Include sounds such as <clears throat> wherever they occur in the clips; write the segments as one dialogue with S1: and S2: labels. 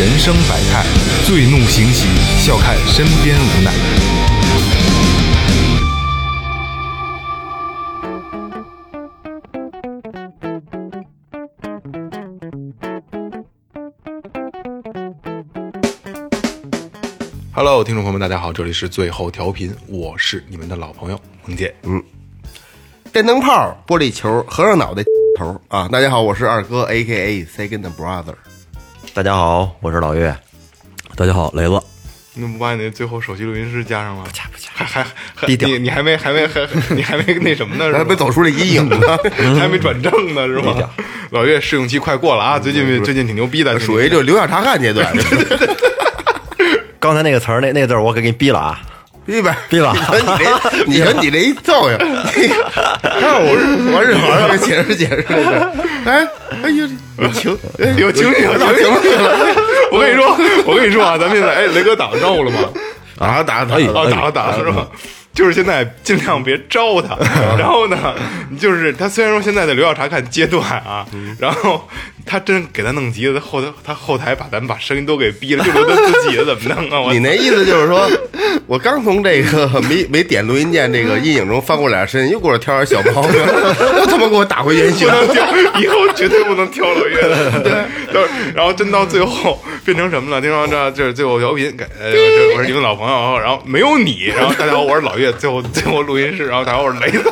S1: 人生百态；醉怒行喜，笑看身边无奈。Hello，听众朋友们，大家好，这里是最后调频，我是你们的老朋友萌姐。
S2: 嗯电灯泡、玻璃球、和尚脑袋头啊！大家好，我是二哥，A K A Second Brother。
S3: 大家好，我是老岳。大家好，雷子。
S1: 你怎么不把你那最后首席录音师加上了？不加不加，还还还
S3: 低调
S1: 你你还没还没还 <laughs> 你还没那什么呢？
S2: 还没走出这阴影呢，<laughs>
S1: 还没转正呢，是吗？老岳试用期快过了啊，最近最近挺牛逼的，
S2: 属于就留下查看阶段。<laughs>
S3: 刚才那个词儿，那那个字儿，我给给你逼了啊！
S2: 逼呗，
S3: 逼了
S2: 你说你这，<laughs> 你说你这一造呀，看我是我日好让解释解释这个。哎，哎呦，有情，哎
S1: 有情绪，有情绪了。我跟你说，我跟你说啊，咱们现在哎，雷哥打了招呼了吗？
S2: 打打打，
S1: 啊，打了打了是吧？就是现在尽量别招他，<laughs> 然后呢，就是他虽然说现在在留校查看阶段啊，然后他真给他弄急了，他后台他后台把咱们把声音都给逼了，就留他自己的怎么弄啊？<laughs> 我
S2: 你那意思就是说，我刚从这个 <laughs> 没没点录音键这个阴影中翻过俩身，又给我挑点小毛病，又他妈给我打回原形
S1: 不。能挑，以后绝对不能挑老岳的。对，到然后真到最后变成什么了？听说这就是最后调频，给呃，这我是你们老朋友，然后没有你，然后大家好，我是老岳，最后最后录音室，然后大家好，我是雷子。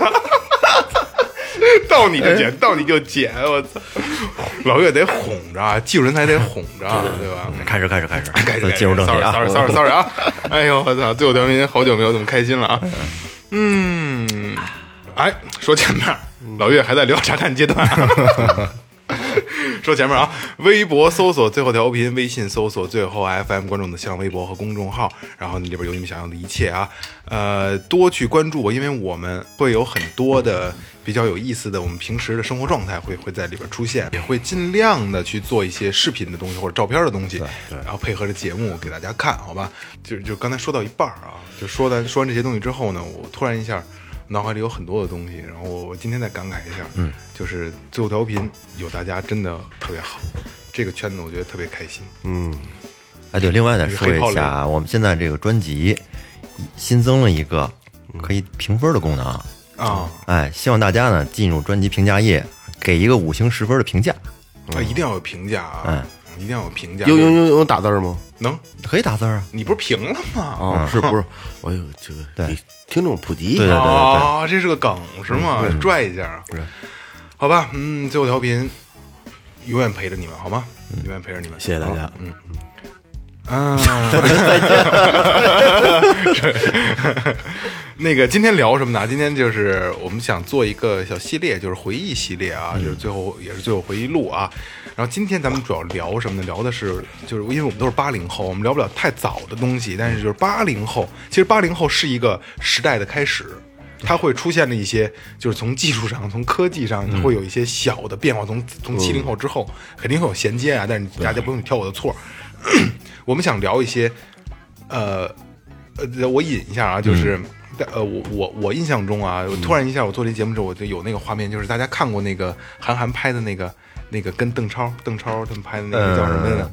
S1: 到你就剪，到你就剪，我操！老岳得哄着啊，技术人才得哄着，对吧？
S3: 开始，开始，开始，
S1: 开
S3: 始 <laughs> 进入正题啊
S1: ！sorry sorry sorry 啊！<laughs> 哎呦我操！最后调频好久没有这么开心了啊！嗯，哎，说前面，老岳还在聊查看阶段啊。<laughs> <laughs> 说前面啊，微博搜索最后调频，微信搜索最后 FM，关注我们的新浪微博和公众号，然后里边有你们想要的一切啊，呃，多去关注我，因为我们会有很多的比较有意思的，我们平时的生活状态会会在里边出现，也会尽量的去做一些视频的东西或者照片的东西，然后配合着节目给大家看，好吧？就就刚才说到一半啊，就说完说完这些东西之后呢，我突然一下。脑海里有很多的东西，然后我我今天再感慨一下，嗯，就是最后调频有大家真的特别好，这个圈子我觉得特别开心，嗯。
S3: 哎，对，另外再说一下啊，我们现在这个专辑新增了一个可以评分的功能。
S1: 啊，
S3: 哎，希望大家呢进入专辑评价页，给一个五星十分的评价，
S1: 啊，一定要有评价啊，
S3: 嗯
S1: 一定要有评价，
S2: 有有有有打字吗？
S1: 能，
S3: 可以打字啊。
S1: 你不是评了吗？
S2: 啊，是不是？<laughs> 我有这个
S3: 对
S2: 给听众普及一
S3: 对对
S2: 下。
S1: 啊，这是个梗是吗？拽一下，好吧，嗯，最后调频永远陪着你们，好吗？永远陪着你们，
S4: 谢谢大家。
S1: 嗯，啊，<laughs> 那个今天聊什么呢？今天就是我们想做一个小系列，就是回忆系列啊，就是最后也是最后回忆录啊。然后今天咱们主要聊什么呢？聊的是，就是因为我们都是八零后，我们聊不了太早的东西，但是就是八零后，其实八零后是一个时代的开始。它会出现了一些，就是从技术上、从科技上，它会有一些小的变化。从从七零后之后，肯定会有衔接啊，但是大家不用挑我的错。我们想聊一些，呃，呃，我引一下啊，就是，呃，我我我印象中啊，我突然一下，我做这节目之后，我就有那个画面，就是大家看过那个韩寒拍的那个那个跟邓超、邓超他们拍的那个叫什么来着？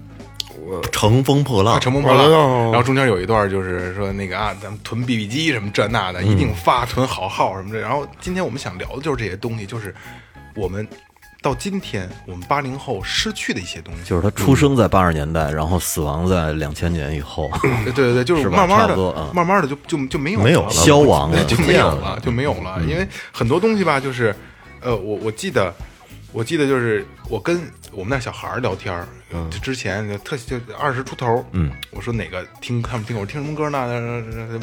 S3: 乘风破浪
S1: 啊，，乘风破浪。
S2: 哦
S1: 然后中间有一段就是说那个啊，咱们囤 BB 机什么这那的，一定发囤好号什么的。然后今天我们想聊的就是这些东西，就是我们到今天我们八零后失去的一些东西。
S4: 就是他出生在八十年代，然后死亡在两千年以后，
S1: 对对对，<laughs> 就是慢慢的慢慢的就就就没有
S3: 没有了
S4: 消亡了，
S1: 就没有了，<laughs> 就没有了。因为很多东西吧，就是，呃，我我记得，我记得就是我跟我们那小孩儿聊天儿，就之前就特就二十出头，嗯，我说哪个听他们听我说听什么歌呢？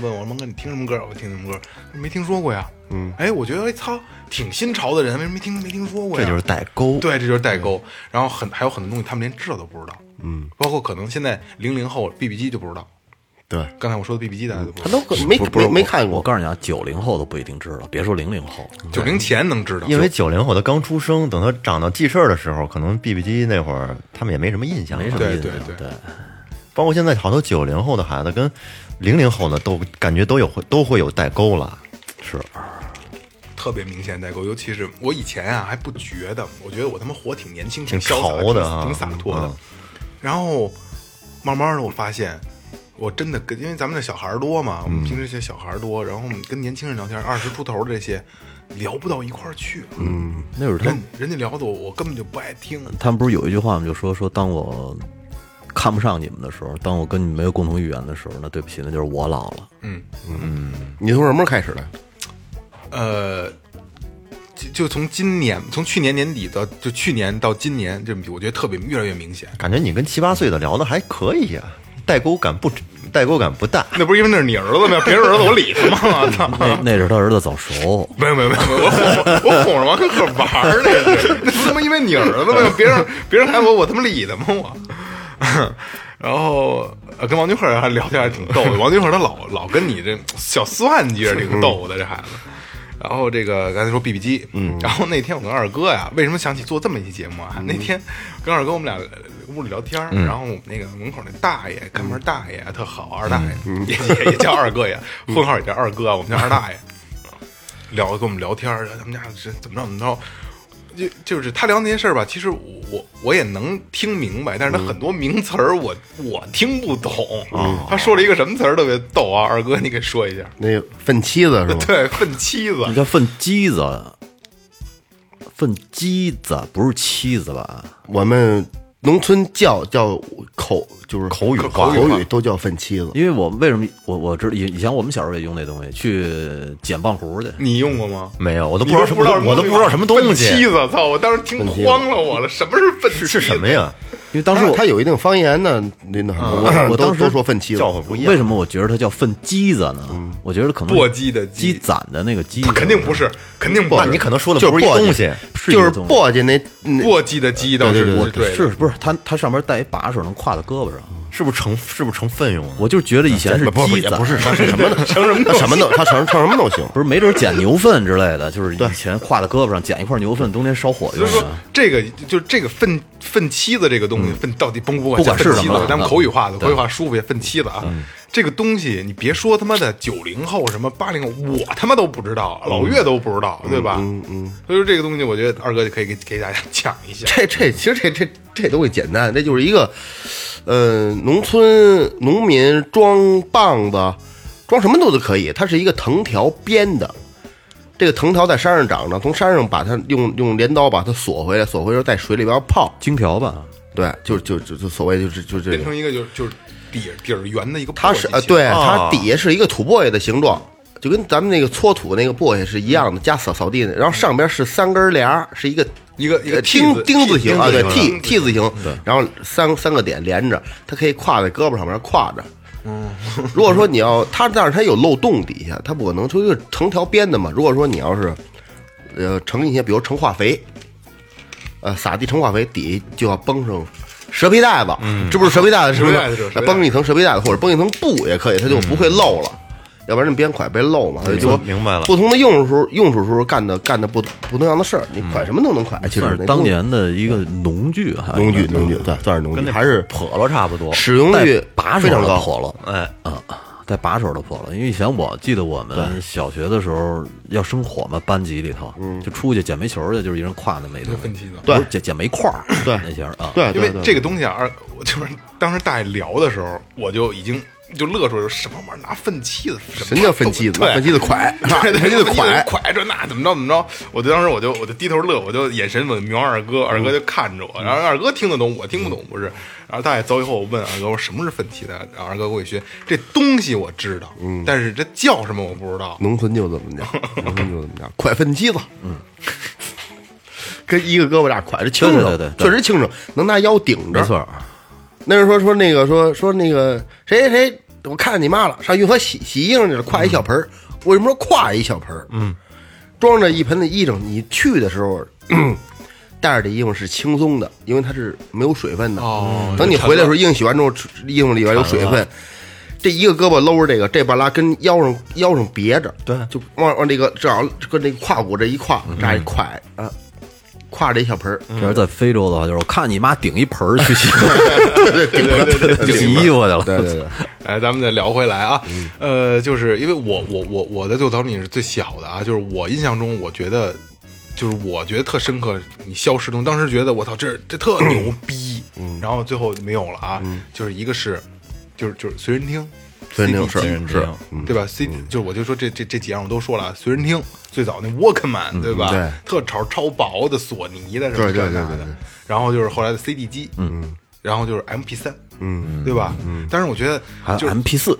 S1: 问我蒙哥你听什么歌？我听什么歌？没听说过呀。嗯，哎，我觉得哎操，挺新潮的人，为什么没听没听说过呀？
S3: 这就是代沟。
S1: 对，这就是代沟。然后很还有很多东西他们连知道都不知道，嗯，包括可能现在零零后 BB 机就不知道。
S2: 对，
S1: 刚才我说的 BB 机大家都不
S2: 他
S1: 知道，
S2: 都没没没看过。
S4: 我告诉你啊，九零后都不一定知道，别说零零后。
S1: 九零前能知道，
S3: 因为九零后他刚出生，等他长到记事儿的时候，可能 BB 机那会儿他们也没什么印象，
S4: 没什么印象。
S1: 对对对
S4: 对，
S3: 包括现在好多九零后的孩子跟零零后的都感觉都有都会有代沟了。
S4: 是
S1: 特别明显代沟。尤其是我以前啊还不觉得，我觉得我他妈活挺年轻、
S3: 挺
S1: 潇洒
S3: 潮的啊
S1: 挺挺洒脱的
S3: 嗯。
S1: 然后慢慢的我发现。我真的跟，因为咱们这小孩儿多嘛，我们平时这些小孩儿多，然后我们跟年轻人聊天，二十出头的这些聊不到一块儿去。嗯，
S4: 那会儿他
S1: 人人家聊的我，我根本就不爱听。
S4: 他们不是有一句话吗？就说说当我看不上你们的时候，当我跟你们没有共同语言的时候，那对不起，那就是我老了。
S2: 嗯嗯你从什么时候开始的？
S1: 呃，就就从今年，从去年年底到就去年到今年，这我觉得特别越来越明显。
S3: 感觉你跟七八岁的聊的还可以呀、代沟感不代沟感不大。
S1: 那不是因为那是你儿子吗？别人儿子我理他吗？<laughs> 操！
S4: 那那是他儿子早熟，
S1: 没有没有没有，我哄我哄着王可玩儿那是，那不他妈因为你儿子吗？别人别人还我我他妈理他吗我？<laughs> 然后呃跟王俊赫还聊天还挺逗的，<laughs> 王俊赫他老老跟你这小算计着，挺逗的这孩子。然后这个刚才说 BB 机，嗯，然后那天我跟二哥呀，为什么想起做这么一期节目啊？那天跟二哥我们俩屋里聊天，然后我们那个门口那大爷看门大爷特好，二大爷也也也叫二哥呀，混号也叫二哥，我们叫二大爷。聊跟我们聊天儿，他们家是怎么着怎么着，就就是他聊那些事儿吧，其实我我也能听明白，但是他很多名词儿我我听不懂。他说了一个什么词儿特别逗啊，二哥你给说一下。
S2: 那粪妻子是吧？
S1: 对，粪妻子
S4: 你，叫粪鸡子，粪鸡子不是妻子吧？
S2: 我们农村叫叫口就是
S3: 口语化
S2: 口
S1: 口语
S2: 都叫粪妻子。
S4: 因为我为什么我我知道以以前我们小时候也用那东西去捡棒胡去，
S1: 你用过吗？
S3: 没有，我都不知道什么，我都不知道什么东
S1: 粪妻子，操！我当时听慌了我了，什么是粪妻子？
S3: 是什么？呀？
S4: 因为当时我
S2: 他有一定方言呢，那那什么，都
S4: 我当时
S2: 都说粪妻子
S3: 叫。唤不一样。
S4: 为什么我觉得它叫粪鸡子呢？我觉得可能
S1: 簸箕的
S4: 鸡
S1: 箕
S4: 攒的那个鸡，
S1: 肯定不是，肯定不是。
S3: 那你可能说的
S2: 就是
S3: 不是一
S2: 簸箕
S3: 东西，
S2: 就是簸箕那那
S1: 簸箕的鸡倒是
S2: 对对对
S1: 对的
S4: 是不是它它上面带一把手能挎在胳膊上？
S3: 是不是成是不是成粪用啊？
S4: 我就觉得以前是
S2: 不不
S4: 鸡攒，
S2: 也不是，<laughs> 他是什么的？成什么他什么都他成成什么都行。<laughs>
S4: 不是没准捡牛粪之类的，就是以前挎在胳膊上捡一块牛粪，冬天烧火用
S1: 所以说
S4: 的。
S1: 这个就是这个粪粪妻子这个东西，粪到底甭不
S4: 不管是
S1: 粪妻子
S4: 什么了，
S1: 咱们口语化的，口语化舒服些，粪妻子啊。这个东西你别说他妈的九零后什么八零后，我他妈都不知道，老岳都不知道，对吧？嗯嗯。所以说这个东西，我觉得二哥就可以给给大家讲一下。
S2: 这这其实这这这东西简单，这就是一个，呃，农村农民装棒子，装什么都都可以。它是一个藤条编的，这个藤条在山上长着，从山上把它用用镰刀把它锁回来，锁回来在水里边泡。
S4: 金条吧，
S2: 对，就就就就所谓就是就这个，
S1: 变成一个就是就是底底儿圆的一个簸箕，
S2: 它是呃，对，它
S3: 啊
S2: 底下是一个土簸箕的形状，就跟咱们那个搓土那个簸箕是一样的，加扫扫地的。然后上边是三根帘儿，是一个
S1: 一个一个
S2: 钉
S1: 字
S2: 钉字形啊，对，T T 字形，然后三三个点连着，它可以挎在胳膊上面挎着。嗯，如果说你要它，但是它有漏洞底下，它不可能说一个藤条编的嘛。如果说你要是呃盛一些，比如盛化肥，呃撒地盛化肥，底下就要崩上蛇皮袋子，这不是蛇皮袋子，是不是绷一层蛇皮袋子，或者绷一层布也可以，它就不会漏了。要不然你边蒯被漏嘛，所以就
S3: 明白了
S2: 不同的用处用处时候干的干的不不同样的事儿，你蒯什么都能蒯。其实
S4: 算是当年的一个农具，还
S2: 农具农具对，算是农具，还是
S3: 笸箩差不多。
S2: 使用率非常高。
S4: 笸箩，
S3: 哎，
S4: 啊，带把手的破了。因为以前我记得我们小学的时候要生火嘛，班级里头就出去捡煤球去，就是一人挎那煤东西，
S1: 粪妻子
S2: 对
S4: 捡捡煤块儿，
S2: 对
S4: 那些儿啊，
S2: 对，
S1: 因为这个东西啊，就是当时大爷聊的时候，我就已经就乐出来，什么玩意儿拿粪箕子？
S2: 什么叫粪箕子？
S1: 对
S2: 粪箕子蒯，
S1: 对，
S2: 粪妻子蒯。
S1: 蒯着那怎么着怎么着，我就当时我就我就低头乐，我就眼神我瞄二哥，二哥就看着我，然后二哥听得懂，我听不懂不是。然后大爷走以后，我问二哥我说什么是粪箕子？然后二哥给我一学，这东西我知道，但是这叫什么我不知道。
S2: 农村就怎么讲，<laughs> 农村就怎么讲，蒯粪箕子，嗯，跟一个胳膊俩蒯着轻省，
S4: 对对对对
S2: 确实轻省，能拿腰顶着。
S4: 没错儿，
S2: 那人说说那个说说那个谁谁谁，我看见你妈了，上运河洗洗衣裳去了，挎一小盆儿。为什么说挎一小盆儿？嗯，装着一盆的衣裳，你去的时候。<clears throat> 带着的衣服是轻松的，因为它是没有水分的。
S1: 哦
S2: 等你回来的时候，衣裳洗完之后，衣服里边有水分，这一个胳膊搂着这个，这半拉跟腰上腰上别着，
S3: 对
S2: 就往往这个正好跟这个胯骨这一挎，这样一挎啊，挎着一小盆儿，
S4: 这是在非洲的话，就是我看你妈顶一盆儿去洗 <laughs>
S1: 对对对
S4: 洗衣服去了。
S2: 对对对，
S1: 哎，咱们再聊回来啊，呃，就是因为我我我我的最后调频是最小的啊，就是我印象中，我觉得就是我觉得特深刻，你消失中，当时觉得我操，这这特牛逼，然后最后没有了啊，就是一个是就是就是随身听，
S2: 随身听是
S1: 对吧？C 就是我就说这这这几样我都说了啊，随身听最早那 Walkman 对吧？
S2: 对
S1: 特超超薄的索尼的什么
S2: 对对
S1: 这那的
S2: 对对对，
S1: 然后就是后来的 CD 机，嗯，然后就是 MP 三，
S2: 嗯，
S1: 对吧？嗯，但是我觉得
S4: 还有
S1: 就
S4: MP 四，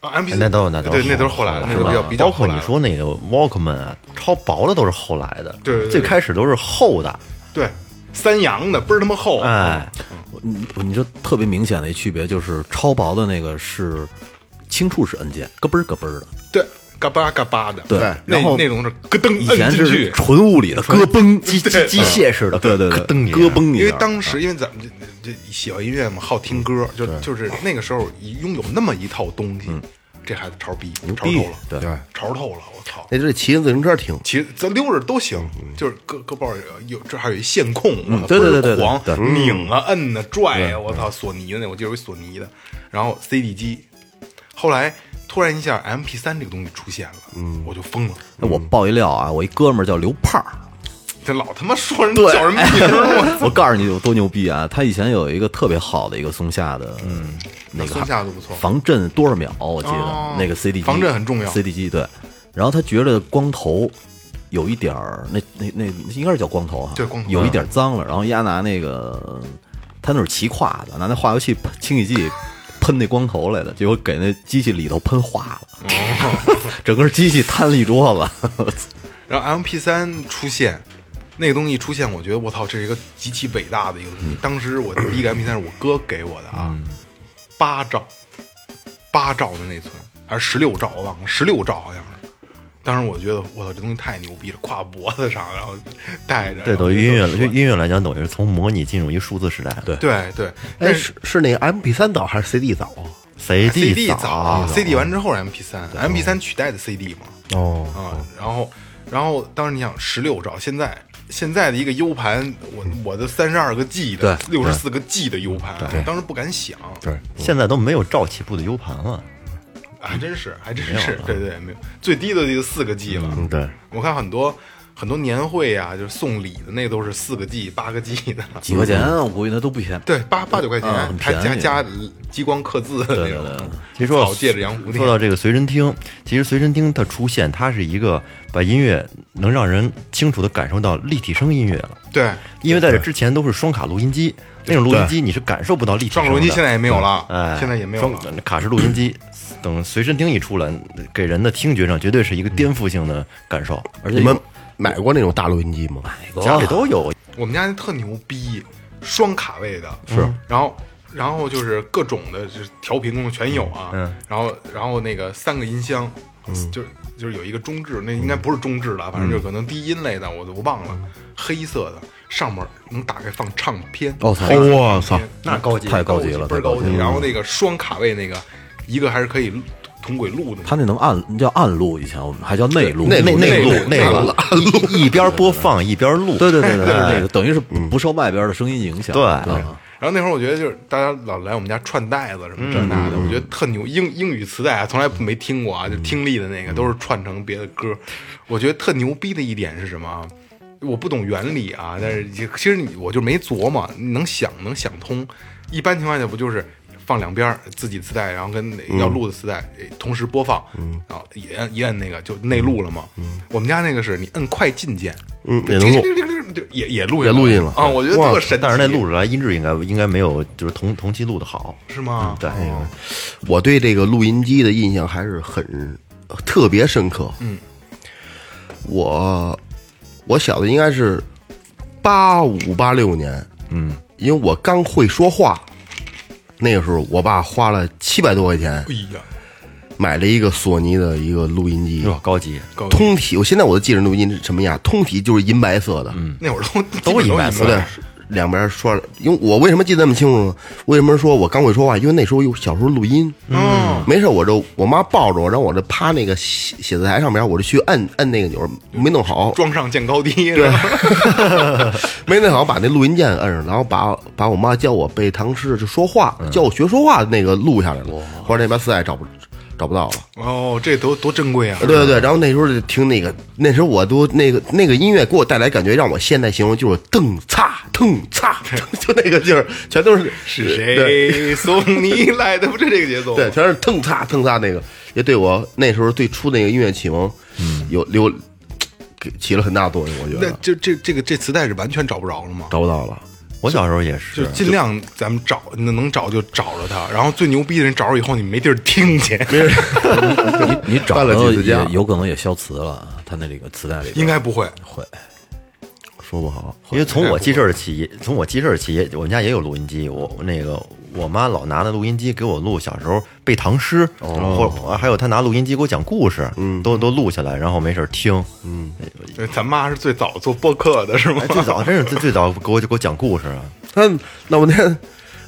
S1: 啊 MP 四
S3: 那都有那都
S1: 对，那都是后来的，那都比较比较
S3: 包括你说那个 Walkman 啊，超薄的都是后来的，
S1: 对对对
S3: 最开始都是厚的，
S1: 对三洋的倍儿他妈厚，
S3: 哎，
S4: 你你说特别明显的一区别就是超薄的那个是轻触式按键，咯嘣儿咯嘣儿的。
S1: 对，嘎巴嘎巴的，
S4: 对
S1: 那
S4: 然后
S1: 那种是咯噔
S4: 以前是。纯物理的咯嘣 <laughs>
S3: 机机机械式的，
S4: 对对对，
S3: 咯噔
S4: 咯嘣。
S1: 因为当时，因为咱们这这喜欢音乐嘛，好听歌，就就是那个时候拥有那么一套东西，这孩子潮逼，潮
S4: 逼。
S1: 透了，
S4: 对。
S2: 对。
S1: 潮透了，我操！
S2: 那就是骑着自行车听，
S1: 其实咱溜着都行，就是胳胳膊有这还有一线控，
S4: 对对对对对
S1: 狂
S4: 对。
S1: 拧啊摁啊拽啊，我操，索尼的那我记得有一索尼的，然后 CD 机，后来突然一下 MP 三这个东西出现了，嗯，我就疯了，
S4: 那我爆一料啊，我一哥们儿叫刘胖儿，
S1: 这老他妈说人叫人名儿，我 <laughs>
S4: 我告诉你有多牛逼啊！他以前有一个特别好的一个松下的，嗯，那个
S1: 松下都不错。
S4: 防震多少秒，我记
S1: 哦。
S4: 得那个 CD 机
S1: 防震很重要
S4: ，CD 机对。然后他觉得光头有一点儿，那那那应该是叫光头哈，
S1: 对光头。
S4: 有一点脏了。然后丫拿那个，他那是骑胯的，拿那化油器清洗剂喷那光头来的，结果给那机器里头喷化了，整个机器瘫了一桌子。<laughs>
S1: 然后 MP 三出现，那个东西出现，我觉得我操，这是一个极其伟大的一个东西。当时我第一个 MP 三是我哥给我的啊，八兆，八兆的内存，还是十六兆，我忘了，十六兆好像是。当时我觉得我操，这东西太牛逼了，挎脖子上，然后带着。
S3: 对，等于音乐，
S1: 就
S3: 就音乐来讲，等于是从模拟进入一个数字时代。
S4: 对
S1: 对对，
S2: 哎，
S1: 但
S2: 是是那个 MP 三早还是 CD 早啊
S3: ？，CD
S1: 早，CD 完之后是 MP 三，MP 三取代的 CD 嘛。
S2: 哦，
S1: 啊，然后，然后当时你想十六兆，现在现在的一个 U 盘，我我的三十二个 G 的，
S4: 对
S1: 六十四个 G 的 U 盘，我当时不敢想，
S2: 对，
S3: 现在都没有兆起步的 U 盘了。
S1: 还真是，还真是，对对，没有最低的就四个 G 了。
S2: 嗯对，
S1: 我看很多很多年会呀、就是送礼的那都是四个 G、八个 G 的，
S4: 几块钱我估计那都不便宜。
S1: 对，八八九块
S4: 嗯
S1: 钱，
S4: 很
S1: 还加加激光刻字的那种。
S3: 其实说到
S1: 草戒指洋蝴蝶
S3: 说到这个随身听，其实随身听它出现，它是一个把音乐能让人清楚的感受到立体声音乐了。
S1: 对，
S3: 因为在这之前都是双卡录音机，那种录音机你是感受不到立体声的。
S1: 双录音机现在也没有了，
S3: 哎，
S1: 现在也没有
S3: 双
S1: 了。
S3: 卡式录音机，等随身听一出来，给人的听觉上绝对是一个颠覆性的感受，而且
S2: 你们买过那种大录音机吗？
S3: 买过家里都有。
S1: 我们家那特牛逼，双卡位的，是，然后然后就是各种的，就是调频功能全有啊，
S3: 嗯
S1: 然后然后那个三个音箱，就是就是有一个中置，那应该不是中置的，反正就是可能低音类的，我都忘了，黑色的，上面能打开放唱片，
S4: 哦操。
S2: 我操，
S3: 那高级
S4: 太高级了，
S1: 倍儿高级，
S4: 太高级。
S1: 然后那个双卡位那个，一个还是可以同轨录的，
S4: 他那能暗叫暗录，以前我们还叫内录。
S2: 内
S3: 内内
S1: 录内
S3: 录。暗录。<laughs> 一一边播放一边录，
S4: 对对对对那个等于是不受外边的声音影响。
S3: 对。
S4: 啊
S1: 然后那会儿我觉得就是大家老来我们家串带子什么这那的，我觉得特牛。英英语磁带啊，从来没听过啊，就听力的那个都是串成别的歌。我觉得特牛逼的一点是什么啊？我不懂原理啊，但是其实你我就没琢磨，能想能想通。一般情况下不就是放两边儿自己磁带，然后跟要录的磁带诶同时播放，然后一摁一摁那个就内录了嘛。我们家那个是你摁快进键，
S2: 嗯，也能录。
S1: 就也也录
S2: 也录进了
S1: 啊！我觉得特神奇，
S3: 但是那录出来音质应该应该没有就是同同期录的好。
S1: 是吗？
S3: 对，
S2: 我对这个录音机的印象还是很特别深刻。
S1: 嗯，
S2: 我我小的应该是八五八六年，
S3: 嗯，
S2: 因为我刚会说话，那个时候我爸花了七百多块钱
S1: 哎呀，
S2: 买了一个索尼的一个录音机，
S3: 哟，高级，
S1: 高
S2: 通体。我现在我都记着录音是什么样，通体就是银白色的，嗯。
S1: 那会儿都
S3: 都是银白色
S2: 两边说，因为我为什么记得那么清楚呢？为什么说我刚会说话？因为那时候有小时候录音，嗯，没事我就我妈抱着我，然后我这趴那个写写字台上面，我就去摁摁那个钮，没弄好，
S1: 装上见高低，对，<laughs>
S2: 没弄好把那录音键摁上，然后把把我妈教我背唐诗就说话，教我学说话的那个录下来了，后来那边磁带找不找不到了。
S1: 哦，这多多珍贵啊！
S2: 对对对，然后那时候就听那个，那时候我都那个那个音乐给我带来感觉，让我现在形容就是蹬擦蹬擦，<laughs> 就那个劲儿，全都是
S1: 是
S2: 对
S1: 谁送你来的？不是这个节奏？<laughs>
S2: 对，全是蹬擦蹬擦那个，也对我那时候最初那个音乐启蒙，有留给起了很大作用，我觉得
S1: 那就这这个这磁带是完全找不着了吗？
S2: 找不到了。
S3: 我小时候也
S1: 是，就尽量咱们找，能能找就找着他。然后最牛逼的人找着以后，你没地儿听去，
S4: 你你找
S2: 了几次
S4: 有可能也消磁了，他那里个磁带里
S1: 应该不会。
S4: 会。
S2: 说不好，
S3: 因为从我记事儿起，从我记事儿起，我们家也有录音机。我那个我妈老拿那录音机给我录小时候背唐诗，或者还有她拿录音机给我讲故事，都都录下来，然后没事儿听。
S1: 嗯咱妈是最早做播客的，是吗
S3: 哎，？最早真是最最早给我给我讲故事啊。<laughs>
S2: 他那我那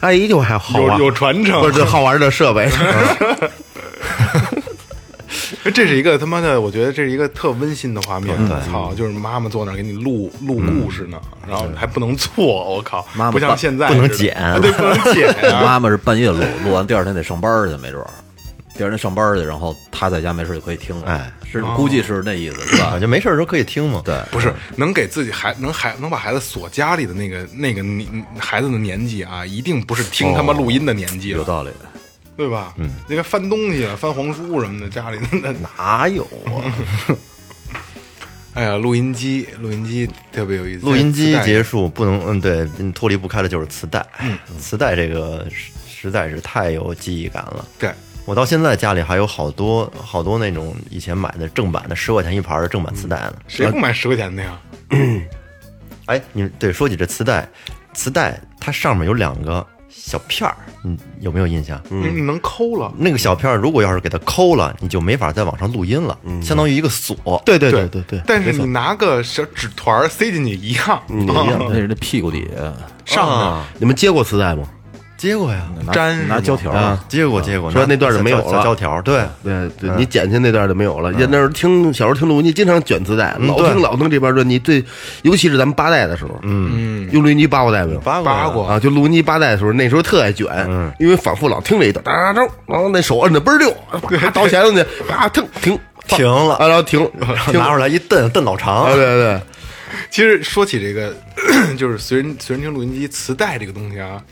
S2: 阿姨就还好玩，
S1: 有有传承
S2: 不是好玩的设备，<laughs> <laughs>
S1: 这是一个他妈的，我觉得这是一个特温馨的画面。我操，就是妈妈坐那儿给你录录故事呢，然后还不能错，我靠，
S4: 妈妈
S1: 不像现在
S3: 不能剪
S1: 不能剪啊。<laughs>
S4: 妈妈是半夜录，录完第二天得上班去，没准儿。第二天上班去，然后他在家没事就可以听了。
S3: 哎，
S4: 是估计是那意思，是吧
S3: 啊，？就没事儿的时候可以听嘛。
S4: 对，
S1: 不是能给自己孩能孩能把孩子锁家里的那个那个年孩子的年纪啊，一定不是听他妈录音的年纪了，
S4: 有道理。
S1: 对吧？嗯，那个翻东西啊，翻黄书什么的，家里那 <laughs>
S3: 哪有啊？<laughs>
S1: 哎呀，录音机，录音机特别有意思。
S3: 录音机结束不能，嗯，对，嗯脱离不开的就是磁带。磁带这个实实在是太有记忆感了。
S1: 对，
S3: 我到现在家里还有好多好多那种以前买的正版的十块钱一盘的正版磁带呢。
S1: 谁不买十块钱的呀？
S3: 哎，你对说起这磁带，磁带它上面有两个小片儿，你有没有印象？
S1: 嗯。你能抠了。
S3: 那个小片儿如果要是给它抠了，你就没法在网上录音了，相当于一个锁。
S2: 对对对对。对，
S1: 但是你拿个小纸团儿塞进去一样，
S2: 一样
S4: 那是那屁股底下。
S1: 上
S3: 啊。
S2: 你们接过磁带吗？
S3: 接过呀，
S1: 粘
S4: 拿胶条。
S2: 啊
S3: 接过接过。
S2: 说那段就没有了。
S3: 胶条，对，
S2: 对对，你剪去那段就没有了。那时候听小时候听录音机，经常卷磁带，老听老听这边专辑。最尤其是咱们八代的时候，嗯，用录音机扒过带没有？
S3: 八
S1: 扒过
S2: 啊，就录音机八代的时候，那时候特爱卷，因为反复老听这一段，哒哒哒，然后那手摁的倍儿溜，还倒弦子去，啊，停停 <laughs>
S3: 停了
S2: 啊，然后停 <laughs> 停，
S3: 拿出来一蹬，蹬老长
S2: 啊，。对对，
S1: 其实说起这个，<clears throat> 就是随身随身听录音机磁带这个东西啊，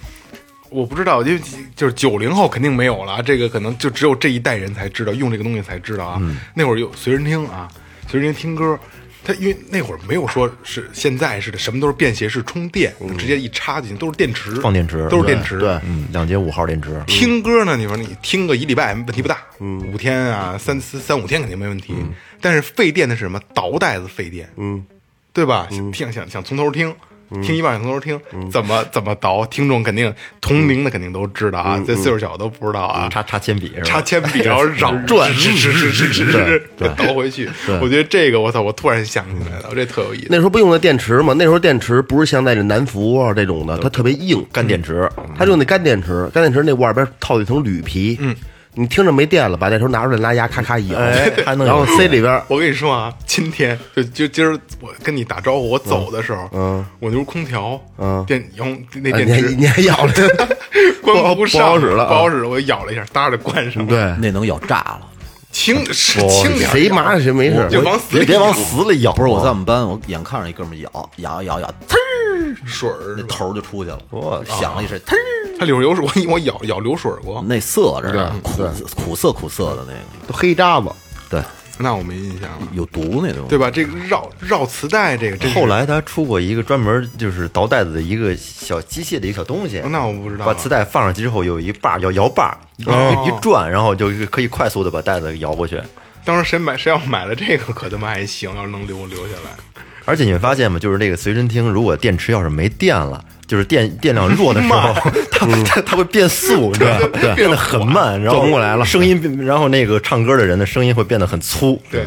S1: 我不知道，因为就是九零后肯定没有了，这个可能就只有这一代人才知道用这个东西才知道啊。那会儿有随身听啊，随身听听歌。它因为那会儿没有说是现在似的，什么都是便携式充电，直接一插进去都是电池，
S3: 放电池
S1: 都是电池。
S2: 对
S3: 嗯，两节五号电池。
S1: 听歌呢，你说你听个一礼拜问题不大，五天啊，三三三五天肯定没问题。但是费电的是什么？倒带子费电，
S2: 嗯，
S1: 对吧？听想想从头听，听一半想从头听，怎么怎么倒？听众肯定同龄的肯定都知道啊，这岁数小都不知道啊。
S3: 插插铅笔是吧？
S1: 插铅笔，<laughs> 然后绕转，是是是是是是，倒回去。我觉得这个，我操，我突然想起来了，我这特有意思。
S2: 那时候不用的电池嘛，那时候电池不是像那这南孚啊这种的，它特别硬，
S3: 干电池，
S2: 它用那干电池，干电池那外边套一层铝皮，嗯，你听着没电了，把那头拿出来拿牙咔咔一咬，
S3: 哎还能有
S2: 然后塞里边，
S1: 我跟你说啊，今天就就今儿我跟你打招呼，我走的时候，
S2: 嗯，
S1: 我那屋空调，
S2: 嗯。
S1: 电然后那
S2: 啊你还
S1: 电池
S2: 你 <laughs> 还咬了，<laughs>
S1: 关
S2: 不好
S1: 不上，
S2: 不好使了啊
S1: 不好使了，我咬了一下，当然得关上。，
S2: 对，
S4: 那能咬炸了。
S1: 轻 <laughs> 是轻点儿，
S2: 谁麻谁没事，
S1: 就往死里
S3: 别别往死里咬。
S4: 不是我在我们班，我眼看着一哥们儿咬咬咬咬，呲儿，
S1: 水儿
S4: 那，头儿就出去了，
S3: 我
S4: 响了一声，呲儿，
S1: 它流流水，我我咬咬流水过，
S4: 那涩着呢，苦苦涩苦涩的那个，
S2: 都黑渣子，
S4: 对，
S1: 那我没印象了，
S4: 有毒那东西。
S1: 对吧？这个绕绕磁带这个真是
S3: 后来他出过一个专门就是倒带子的一个小机械的一个小东西，
S1: 那我不知道
S3: 把磁带放上去之后有一把摇摇把，一
S1: 哦。
S3: 一转，然后就可以快速的把带子摇过去。
S1: 当时谁买谁要买了这个，可他妈还行，要是能留留下来。
S3: 而且你会发现吗？就是这个随身听，如果电池要是没电了，就是电电量弱的时候，<laughs> 它它它会变速，你知道吗？
S1: 对
S3: 变得很慢，然后
S2: 转不过来了
S3: 声音变，然后那个唱歌的人的声音会变得很粗。
S1: 对，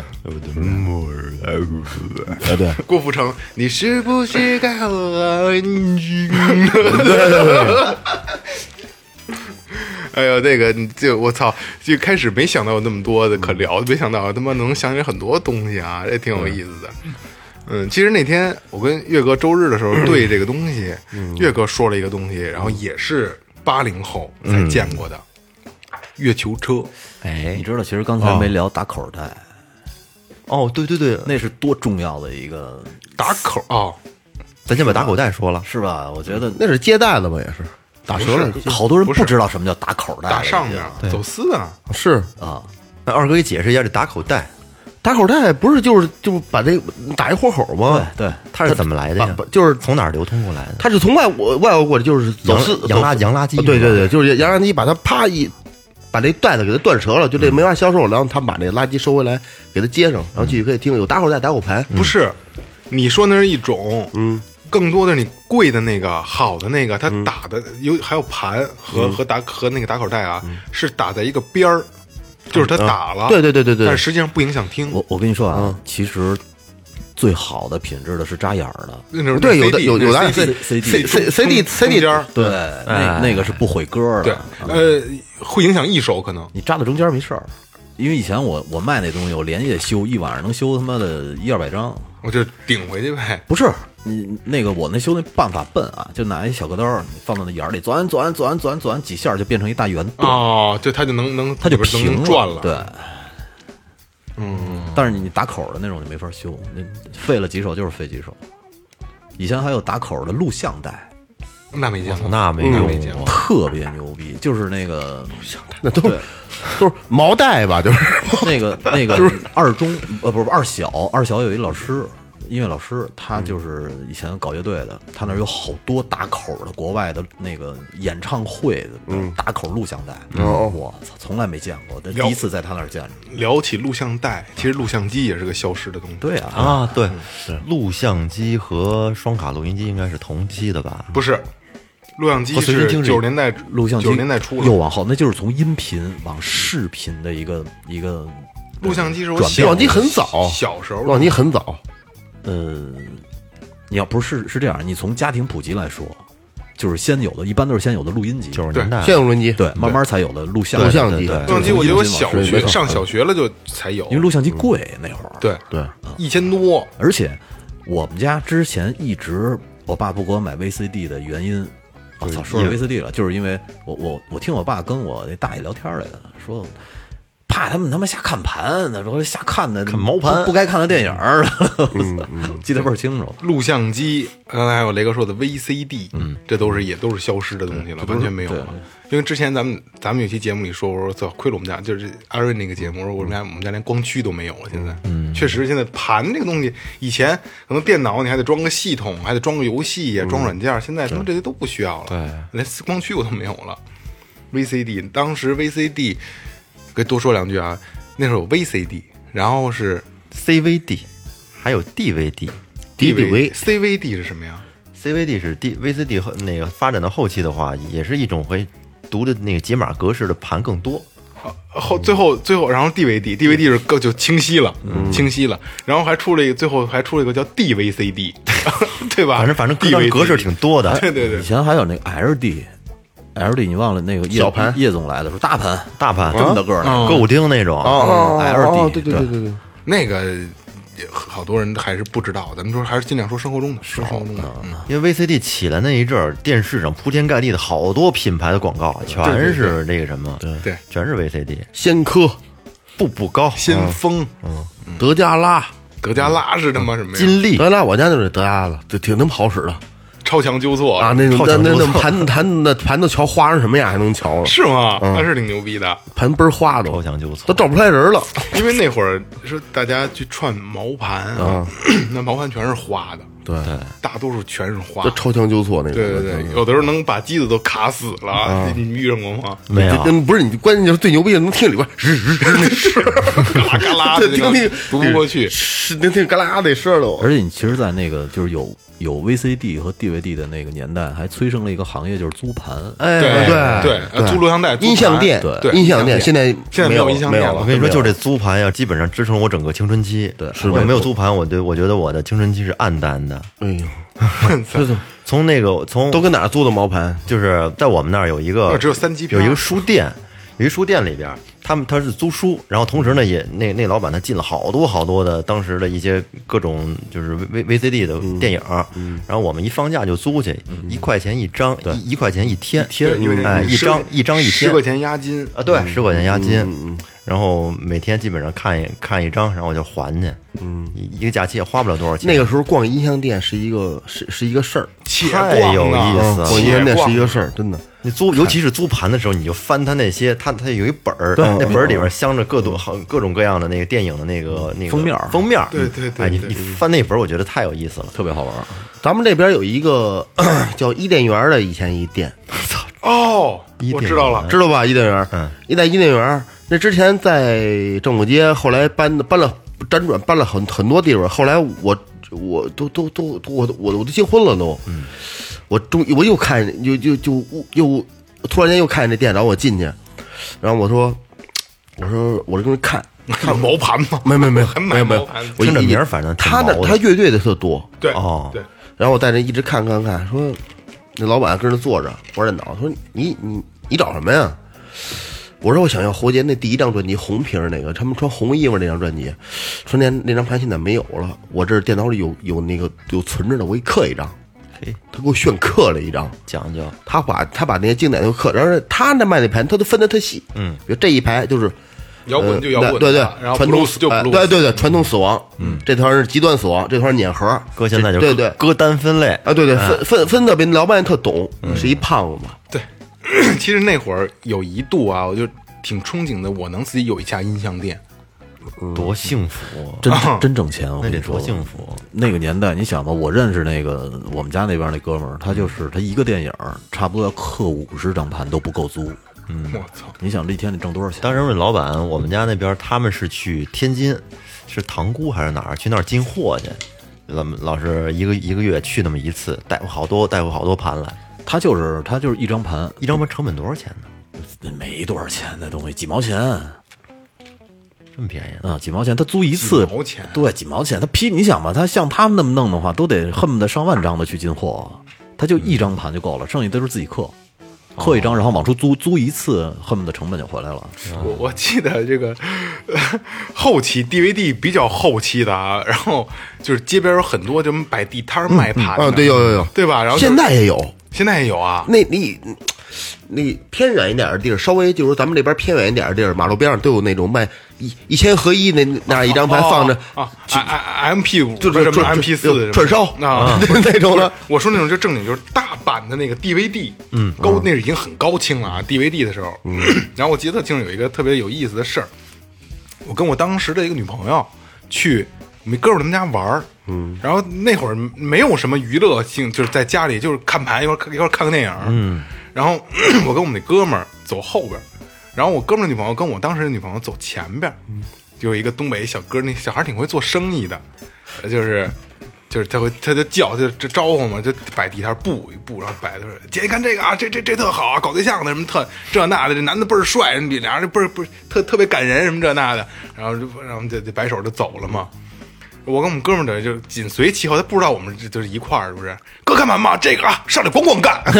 S2: 哎对，<laughs>
S1: 郭富城，你是不是该和我安静？哎呦，那个就我操！就开始没想到有那么多的可聊，没想到他妈能想起来很多东西啊，这挺有意思的。嗯，其实那天我跟岳哥周日的时候对这个东西，岳哥说了一个东西，然后也是八零后才见过的月球车。
S3: 哎
S4: 你，知道，其实刚才没聊打口袋，
S3: 哦，对对对，
S4: 那是多重要的一个，
S1: 打口哦，
S3: 咱先把打口袋说了。
S4: 是吧？我觉得
S2: 那是接待的吧，也是打折了，
S4: 好多人
S1: 不
S4: 知道什么叫打口袋，
S1: 打上
S4: 已经
S1: 面走私啊，
S2: 是
S4: 啊，
S3: 那二哥给解释一下这打口袋，
S2: 打口袋，不是就是就是把这打一豁口吗？
S4: 对，
S3: 它是怎么来的呀？
S2: 就是
S3: 从哪儿流通过来的？
S2: 它是从外国外国过来，就是走私
S3: 洋洋垃洋垃圾
S2: 对对对，就是洋垃圾，把它啪一把这袋子给它断折了，就这没法销售了，然后他们把这垃圾收回来，给它接上，然后继续可以听。有打口袋、打口盘，
S1: 不是，你说那是一种，
S2: 嗯，
S1: 更多的你贵的那个好的那个，它打的有还有盘和和打和那个打口袋啊，是打在一个边儿，就是他打了，
S2: 对对对对对
S1: 但是实际上不影响听。
S4: 我我跟你说啊，其实最好的品质的是扎眼儿的，
S2: 对有的有有的
S1: 那是
S4: CD
S1: CD
S2: C- CD
S1: 中中间儿
S4: 对，那那个是不毁歌
S1: 对
S4: 的，，
S1: 呃，会影响一手可能。
S4: 你扎到中间没事儿。因为以前我我卖那东西，我连夜修，一晚上能修他妈的一二百张。
S1: 我就顶回去呗。
S4: 不是你那个我那修那办法笨啊，就拿一小割刀，你放到那眼儿里，钻钻钻钻钻几下，就变成一大圆洞，
S1: 哦，就它就能能
S4: 它就平
S1: 能转了。
S4: 对，嗯，但是你打口的那种就没法修，那废了几手就是废几手。以前还有打口的录像带，
S1: 那没见过，
S3: 那没
S1: 那没见过。
S4: 特别牛逼，就是那个录像带
S2: 那都是都是毛带吧，就是
S4: 那个那个 <laughs> 二中呃不是不是二小二小有一老师，音乐老师，他就是以前搞乐队的，他那儿有好多打口的国外的那个演唱会的打口录像带，我操，从来没见过，这第一次在他那儿见着。
S1: 聊起录像带，其实录像机也是个消失的东西。
S4: 对啊，
S3: 啊，对，录像机和双卡录音机应该是同期的吧？
S1: 不是，录像机是九十年代
S4: 录像机
S1: 九十年代初了。
S4: 又往后，那就是从音频往视频的一个一个
S1: 录像机是我
S4: 转变。
S1: 小
S2: 录像机很早，
S1: 小时候
S2: 录像机很早，
S4: 呃，你要不是是这样，你从家庭普及来说，就是先有的，一般都是先有的录音机，
S3: 九十年代
S2: 现有录音机，
S4: 对，慢慢才有的录像
S2: 录像机
S4: 对，
S1: 录像机，我觉得我小学上小学了就才有
S4: 因为。录像机贵那会儿，
S1: 对
S2: 对，
S1: 一千多，
S4: 而且我们家之前一直我爸不给我买 VCD 的原因，我操，说到 VCD 了，就是因为我我我听我爸跟我那大爷聊天来的，说怕他们他妈瞎看盘，那时候瞎看的
S3: 看毛盘。
S4: 不不该看的电影儿，<laughs> 记得倍儿清楚。
S1: 录像机，刚才还有雷哥说的 VCD，嗯，这都是也都是消失的东西了，完全没有了。因为之前咱们咱们有期节目里说，我说操，亏了我们家，就是阿瑞那个节目，我说我们家我们家连光驱都没有了。现在，嗯，确实现在盘这个东西，以前可能电脑你还得装个系统，还得装个游戏呀，装软件，现在他妈这些都不需要了，
S3: 对，
S1: 连光驱我都没有了。VCD 当时 VCD，可以多说两句啊，那时候有 VCD，然后是
S3: CVD，还有 DVD。
S2: DV
S1: CVD 是什么呀
S3: ？CVD 是 D VCD 和那个发展到后期的话，也是一种会读的那个解码格式的盘更多。
S1: 后最后最后，然后 DVD，DVD 是更就清晰了，清晰了，然后还出了一个，最后还出了一个叫 DVCD，<laughs> 对吧？
S3: 反正反正
S1: DVD
S3: 格式挺多的。
S1: 对对对
S4: 以，前还有那个 LD。LD，你忘了那个叶
S2: 小盘。
S4: 叶总来的时候，大盘。
S3: 大盘。
S4: 这么大个儿呢，
S3: 歌舞厅那种，
S2: 哦。哦
S4: LD
S2: 哦对对。对对对，
S1: 那个也好多人还是不知道，咱们说还是尽量说生活中的，说生活中的，嗯。
S3: 因为 VCD 起来那一阵儿，电视上铺天盖地的好多品牌的广告，全是那个什么，对。
S1: 对，
S3: 全是 VCD，
S2: 先科、
S3: 步步高、
S1: 先锋、嗯
S2: 德加拉、
S1: 德加拉是他妈什么呀？
S3: 金利
S2: 德加拉，我家就是德加拉了，就挺他妈好使的
S1: 超强纠错
S2: 啊！那种那那那盘 <laughs> 盘那盘都瞧花成什么样，还能瞧了，
S1: 是吗？那是挺牛逼的，
S2: 盘倍儿花
S3: 超
S2: 都，
S3: 强纠错
S2: 都。找不出来人了。<laughs>
S1: 因为那会儿说大家去串毛盘啊，<clears throat> 那毛盘全是花的，
S2: 对，
S1: 大多数全是花
S2: 这。超强纠错那种。
S1: 对对对，有的时候能把机子都卡死了，你你遇上过吗？
S3: 没有，
S2: 不是你，关键就是最牛逼的，能听里边日日日那声，<laughs>
S1: 嘎啦嘎啦的
S2: 对，
S1: 那个
S2: 听听
S1: 读不过去。
S2: 是能听嘎啦那声儿都。
S4: 而且你其实，在那个就是有有 VCD 和 DVD 的那个年代，还催生了一个行业，就是租盘。
S2: 哎，
S1: 对
S2: 对
S1: 对呃租录像带
S2: 音像店，
S1: 对
S2: 音像店，现在
S1: 现在没
S2: 没
S1: 有音像店了
S2: 没有了。
S3: 我跟你说，就这租盘呀，基本上支撑我整个青春期。
S4: 对
S3: 是我没有租盘，我对我觉得我的青春期是暗淡的。
S2: 哎呦，<laughs>
S3: 从那个从
S2: 都跟哪儿租的毛盘？
S3: 就是在我们那儿有一个
S1: 哦只有三级片
S3: 有一个书店，有一书店里边，他们他是租书，然后同时呢也那那老板他进了好多好多的当时的一些各种就是 V V C D 的电影，然后我们一放假就租去，一块钱一张，一一块钱一天，
S1: 对因为
S3: 哎一张一张一天。
S1: 十块钱押金。
S3: 啊，对，十块钱押金，然后每天基本上看一看一张，然后我就还去，嗯，一个假期也花不了多少钱，
S2: 那个时候逛音像店是一个是是一个事儿，
S3: 太有意思了。
S2: 逛音像店是一个事儿，真的。
S3: 你租，尤其是租盘的时候，你就翻他那些，他他有一本儿，那本儿里边镶着各种好各种各样的那个电影的那个那个
S4: 封面
S3: 封面，
S1: 对对对
S3: 哎，你你翻那本儿，我觉得太有意思了。
S4: 特别好玩儿。
S2: 咱们这边有一个 <clears throat> 叫伊甸园的，以前一店，
S1: 哦，
S3: 一定
S1: 我知道了，
S2: 知道吧？伊甸园，
S3: 嗯，
S2: 一在伊甸园，那之前在政府街，后来搬搬了辗转搬了很很多地方，后来我我都都都都我都我我都结婚了都，嗯，我终我又看又又就又突然间又看见这店，然后我进去，然后我说我说我就跟看。
S1: 看毛盘吗？
S2: 没没没
S1: 还
S2: 没有没有
S1: 买毛盘，
S2: 我一
S3: 听着名儿反正
S2: 他那他乐队的特多，
S1: 对
S3: 哦
S1: 对，
S2: 然后我在这一直看看看，说那老板跟那坐着玩电脑，说你你你找什么呀？我说我想要侯杰那第一张专辑红皮儿那个，他们穿红衣服那张专辑，说那那张盘现在没有了，我这电脑里有有那个有存着的，我给你刻一张。
S3: 嘿，
S2: 他给我炫刻了一张，
S3: 讲究，
S2: 他把他把那些经典都刻，然后他那卖那盘他都分的特细，嗯，比如这一排就是
S1: 摇滚就摇滚，
S2: 对对，
S1: 然后
S2: 传统
S1: 就
S2: 对对对，传统死亡，嗯，这团是极端死亡，这团是碾核，
S3: 哥现在就
S2: 对对。
S3: 歌单分类。
S2: 啊，对对，分分分的别老板特懂，是一胖子嘛，
S1: 对，<clears throat> 其实那会儿有一度啊，我就挺憧憬的，我能自己有一家音像店。
S3: 多幸福，<laughs>
S4: 真 <laughs> 真挣钱，我
S3: 那得
S4: 跟你说，
S3: 多幸福。
S4: 那个年代，你想吧，我认识那个我们家那边那哥们儿，他就是他一个电影差不多要刻五十张盘都不够租。
S1: 我操，
S4: 你想这一天得挣多少钱？
S3: 当时问老板，我们家那边他们是去天津，是塘沽还是哪儿？去那儿进货去。老老是一个一个月去那么一次，带回好多带回好多盘来。
S4: 他就是他就是一张盘，
S3: 一张盘成本多少钱呢？
S4: 没多少钱那东西，几毛钱
S3: 这么便宜呢？
S4: 啊，几毛钱。他租一次
S1: 几毛钱
S4: 对，几毛钱。他批，你想吧，他像他们那么弄的话，都得恨不得上万张的去进货，他就一张盘就够了，剩下都是自己刻，刻一张，然后往出租，租一次，恨不得成本就回来了。
S1: 我我记得这个呃后期 DVD 比较后期的啊，然后就是街边有很多就摆地摊儿卖盘的，
S2: 啊，对，有有有，
S1: 对吧？然后
S2: 现在也有，
S1: 现在也有啊，
S2: 那你那偏远一点的地儿，稍微就是咱们这边偏远一点的地儿，马路边上都有那种卖一一千合一那那样一张牌放着，
S1: 啊 M P 五
S2: 就是
S1: 什么
S2: 串
S1: M P 四
S2: 串烧
S1: 啊，<laughs>
S2: 那种的。
S1: 我说那种就正经就是大版的那个 DVD，嗯，高那是已经很高清了啊，DVD 的时候，嗯，然后我记得特清楚有一个特别有意思的事儿，我跟我当时的一个女朋友去我们哥们儿他们家玩儿，嗯，然后那会儿没有什么娱乐性，就是在家里就是看牌一块儿一块儿看个电影，嗯，然后 <clears throat> 我跟我们那哥们儿走后边儿，然后我哥们儿女朋友跟我当时的女朋友走前边有一个东北小哥，那小孩儿挺会做生意的，呃就是。就是他会，他就叫，就就招呼嘛，就摆地摊布一布，然后摆的是姐，你看这个啊，这这这特好啊，搞对象的什么特这那的，这男的倍儿帅，俩人倍儿倍儿特特别感人什么这那的，然后就然后就就摆手就走了嘛。我跟我们哥们儿的就紧随其后，他不知道我们这就是一块儿，是不是？哥干嘛嘛？这个啊，上来咣咣干。<laughs>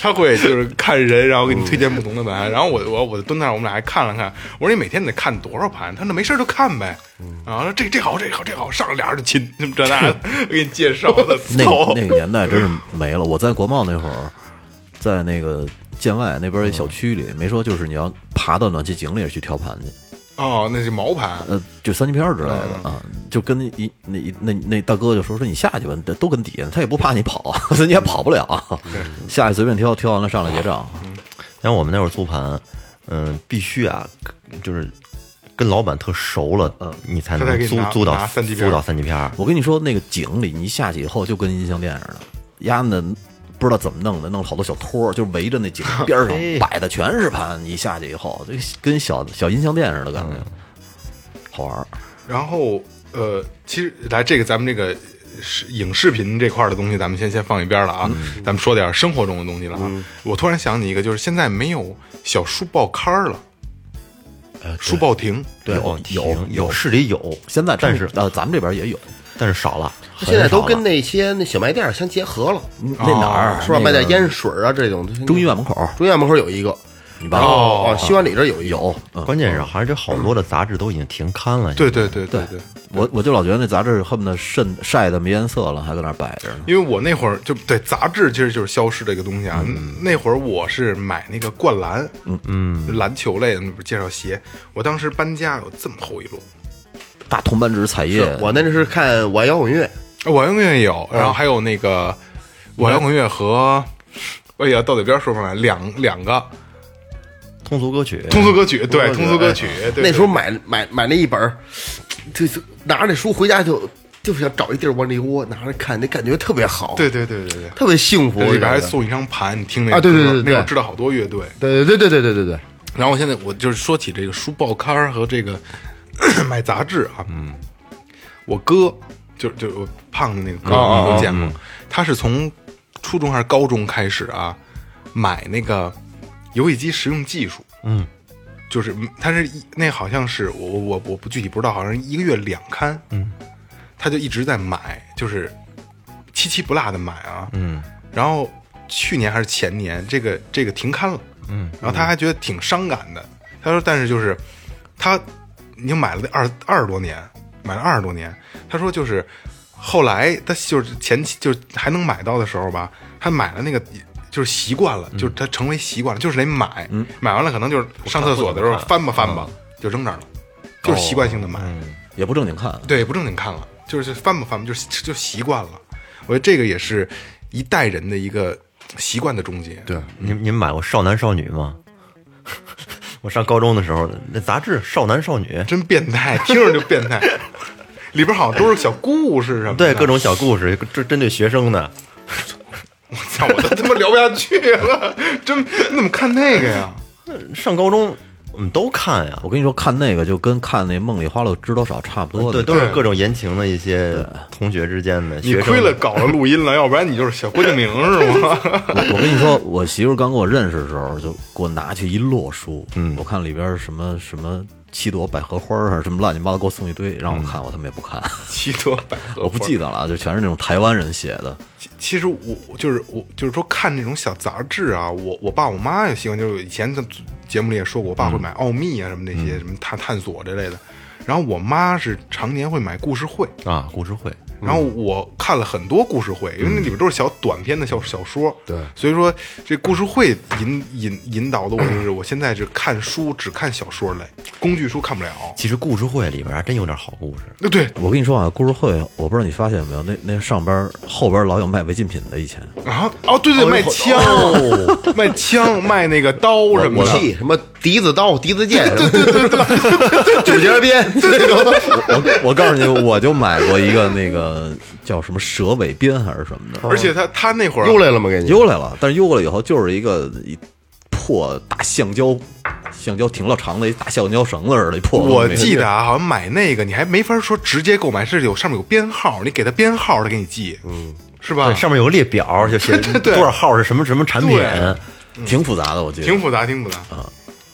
S1: 他会就是看人，然后给你推荐不同的盘。然后我我我就蹲那儿，我们俩还看了看。我说你每天得看多少盘？他说那没事儿就看呗。然后说这这好这好这好，上来俩人就亲，这那的，<laughs> 我给你介绍的。
S4: 那
S1: 操
S4: 那个年代真是没了。我在国贸那会儿，在那个建外那边一小区里，没说就是你要爬到暖气井里去挑盘去，
S1: 哦，那是毛盘。
S4: 呃，就三级片儿之类的啊，就跟一那一那那大哥就说说你下去吧，都都跟底下，他也不怕你跑，<laughs> 你也跑不了，下去随便挑，挑完了上来结账。
S3: 像我们那会儿租盘，嗯，必须啊，就是跟老板特熟了，
S1: 嗯你才
S3: 能租租到
S1: 三级片
S3: 租到三级片儿。
S4: 我跟你说，那个井里你一下去以后，就跟音像店似的，丫的不知道怎么弄的，弄了好多小托儿，就围着那井边上
S3: 哎
S4: 摆的全是盘。你一下去以后，就跟小小音像店似的感觉，好玩儿。
S1: 然后呃，其实来这个咱们这个是影视频这块儿的东西，咱们先先放一边了啊，咱们说点生活中的东西了啊。我突然想起一个，就是现在没有小书报刊儿了，书报亭。
S3: 对
S4: 有
S3: 有有市里有，
S4: 现在
S3: 但是
S4: 呃，咱们这边也有，
S3: 但是少了，
S2: 现在都跟那些那小卖店相结合了，
S4: 那哪儿
S2: 是吧？卖点烟水啊这种。
S4: 中医院门口
S2: 中医院门口有一个，哦，西湾里这有。
S4: 有，嗯
S3: 关键是还是这好多的杂志都已经停刊了。
S1: 对对对对对。
S4: 我我就老觉得那杂志恨不得渗晒的没颜色了，还搁那摆着呢。
S1: 因为我那会儿就对杂志其实就是消失的一个东西啊。那会儿我是买那个灌篮，嗯嗯，篮球类的，那不是介绍鞋。我当时搬家有这么厚一摞，
S4: 大铜板纸彩页，
S2: 我那是看玩摇滚乐，
S1: 我音乐也有然后还有那个我摇音乐和哎呀到嘴边说不上来两两个。
S3: 通俗歌曲。
S1: 通俗歌曲对通俗歌曲
S2: 那时候买买买那一本就是拿着那书回家就就想找一地儿往里窝拿着看那感觉特别好。
S1: 对对对对对。
S2: 特别幸福
S1: 里边还送一张盘你听那个
S2: 对对对
S1: 那会知道好多乐队。
S2: 对对对对对对对。
S1: 然后我现在我就是说起这个书报刊和这个 <clears throat> 买杂志啊嗯。我哥就就我胖的那个哥，
S2: 哦
S1: 你都见过，他是从初中还是高中开始啊，买那个游戏机实用技术，
S3: 嗯，
S1: 就是嗯他是一那好像是我我我我不具体不知道，好像一个月两刊，嗯，他就一直在买，就是七七不落的买啊，
S3: 嗯，
S1: 然后去年还是前年，这个这个停刊了，嗯，然后他还觉得挺伤感的。他说，但是就是他已经买了二二十多年，买了二十多年。他说就是后来他就是前期就是还能买到的时候吧，他买了那个就是习惯了，就是他成为习惯了，就是得买，买完了可能就是上厕所的时候翻吧翻吧就扔这儿了，就是习惯性的买。
S4: 也不正经看。
S1: 对，不正经看了，就是翻吧翻吧，就是就习惯了。我觉得这个也是一代人的一个习惯的终结。对，
S3: 你你们买过《少男少女》吗？我上高中的时候，那杂志《少男少女》，<laughs>
S1: 真变态，听着就变态。<laughs> 里边好像都是小故事什么的，
S3: 对各种小故事，针针对学生的。<laughs>
S1: 我操，我都他妈聊不下去了。真，你怎么看那个呀？
S3: 上高中我们都看呀，
S4: 我跟你说，看那个就跟看那《梦里花落知多少》差不多的。
S3: 对，都是各种言情的一些同学之间的。
S1: 你亏了搞了录音了，要不然你就是小郭敬明是吗？<laughs>
S4: 我我跟你说，我媳妇刚跟我认识的时候，就给我拿去一摞书，嗯，我看里边什么什么七朵百合花啊，什么乱七八糟，给我送一堆，让我看，我他妈也不看，<laughs> <laughs>
S1: 七朵百合，
S4: 我不记得了啊，就全是那种台湾人写的。
S1: 其其实我我就是我就是说看那种小杂志啊，我我爸我妈也喜欢，就是以前在节目里也说过，我爸会买奥秘啊什么那些、什么探探索之类的，然后我妈是常年会买故事会，
S3: 啊，故事会，
S1: 然后我看了很多故事会，因为那里边都是小短篇的小小说，
S2: 对
S1: 所以说这故事会引引引导的我就是我现在是看书只看小说类，工具书看不了。
S3: 其实故事会里边还真有点好故事。
S1: 那对
S4: 我跟你说啊，故事会，我不知道你发现没有，那那上边后边老有卖违禁品的，以前
S1: 啊哦对对，卖枪，<laughs> 卖枪，卖那个刀什么
S2: 武
S1: 的。
S2: 器什么笛子刀、笛子剑，对对对对，九节鞭。
S4: 我我告诉你，我就买过一个那个叫什么蛇尾鞭还是什么的，
S1: 而且他他那会儿
S2: 邮来了吗？给你
S4: 邮来了，但是邮过来以后就是一个一破大橡胶，橡胶挺老长的一大橡胶绳子似的，一破。
S1: 我记得啊，好像买那个你还没法说直接购买，是有上面有编号，你给他编号，他给你寄，嗯，是吧
S3: 对，？上面有个列表，就写 <laughs>
S1: 对
S3: 多少号是什么什么产品，
S4: 挺复杂的，我记得。
S1: 挺复杂，挺复杂。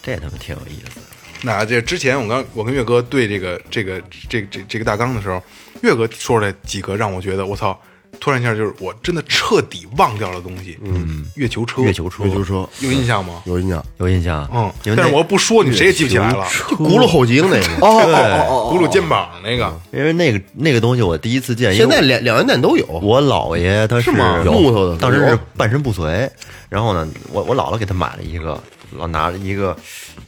S3: 这他妈挺有意思。
S1: 那这之前我刚我跟岳哥对这个这个这这这个大纲的时候，岳哥说了几个让我觉得我操，突然一下就是我真的彻底忘掉了东西。嗯，月球车，
S3: 月球车，
S2: 月球车。
S1: 有印象吗？
S2: 有印象，
S3: 有印象。
S1: 嗯，但是我要不说，你谁也记不起来了。
S2: 就轱辘后颈那个。
S4: 哦哦哦哦
S1: 轱辘肩膀那个，
S3: 因为那个那个东西我第一次见，
S2: 现在两两元店都有，
S3: 我姥爷他是
S2: 木头的。
S3: 当时是半身不遂，然后呢，我我姥姥给他买了一个，老拿着一个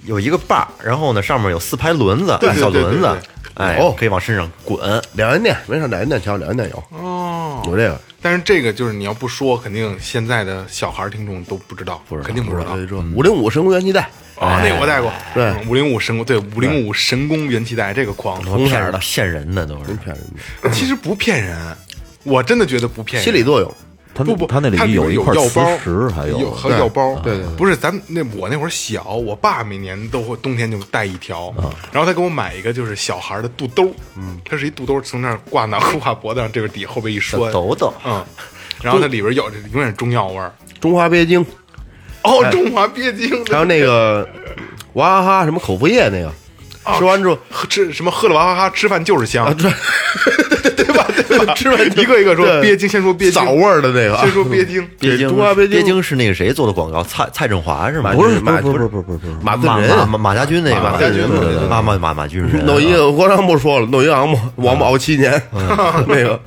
S3: 有一个把儿，然后呢上面有四排轮子，小轮子哎
S2: 有，
S3: 可以往身上滚。
S2: 两元店没事两元店瞧，两元店有
S1: 哦，
S2: 有这个。
S1: 但是这个就是你要不说，肯定现在的小孩儿听众都不知道，肯定不知道。
S2: 这五零五神功元气带，
S1: 啊，那个我带过，
S2: 对
S1: 五零五神功，对五零五神功元气带这个框，
S2: 红色的，
S3: 骗人的都是。
S2: 骗人的，
S1: 其实不骗人，我真的觉得不骗人。
S2: 心理作用。
S4: 他
S1: 不不，
S4: 他那里
S1: 里有
S4: 有一块磁
S1: 药包，
S4: 石，还
S1: 有和
S2: 对
S1: 药包。
S2: 对
S1: 不是咱那我那会儿小，我爸每年都会冬天就带一条，
S2: 啊
S1: 然后他给我买一个就是小孩的肚兜，嗯，它是一肚兜，从那儿挂脑 <laughs> 挂脖子上，这个底后边一拴，
S3: 抖抖，
S1: 嗯，然后它里边有永远是中药味儿。
S2: 中华鳖精，<laughs>
S1: 哦，中华鳖精，
S2: 还有那个娃哈哈什么口服液那个，吃完之后
S1: 喝吃什么喝了娃哈哈，吃饭就是香，<laughs>
S2: 对
S1: 对吧？<laughs>
S2: 吃完就
S1: 一个一个说
S2: 对。
S1: 鳖精，先说鳖精，
S2: 枣味儿的那个。啊
S1: 先说鳖精，
S3: 鳖精是那个谁做的广告？蔡蔡振华是吗？
S2: 不是
S4: 不是不是
S2: 马不是
S4: 不是不是不是。
S3: 马
S2: 马
S3: 马马马家军那个
S2: 马家军
S3: 马马马马军人
S2: 弄一个我刚不说了，弄一昂嘛，王八熬七年，<laughs> 那个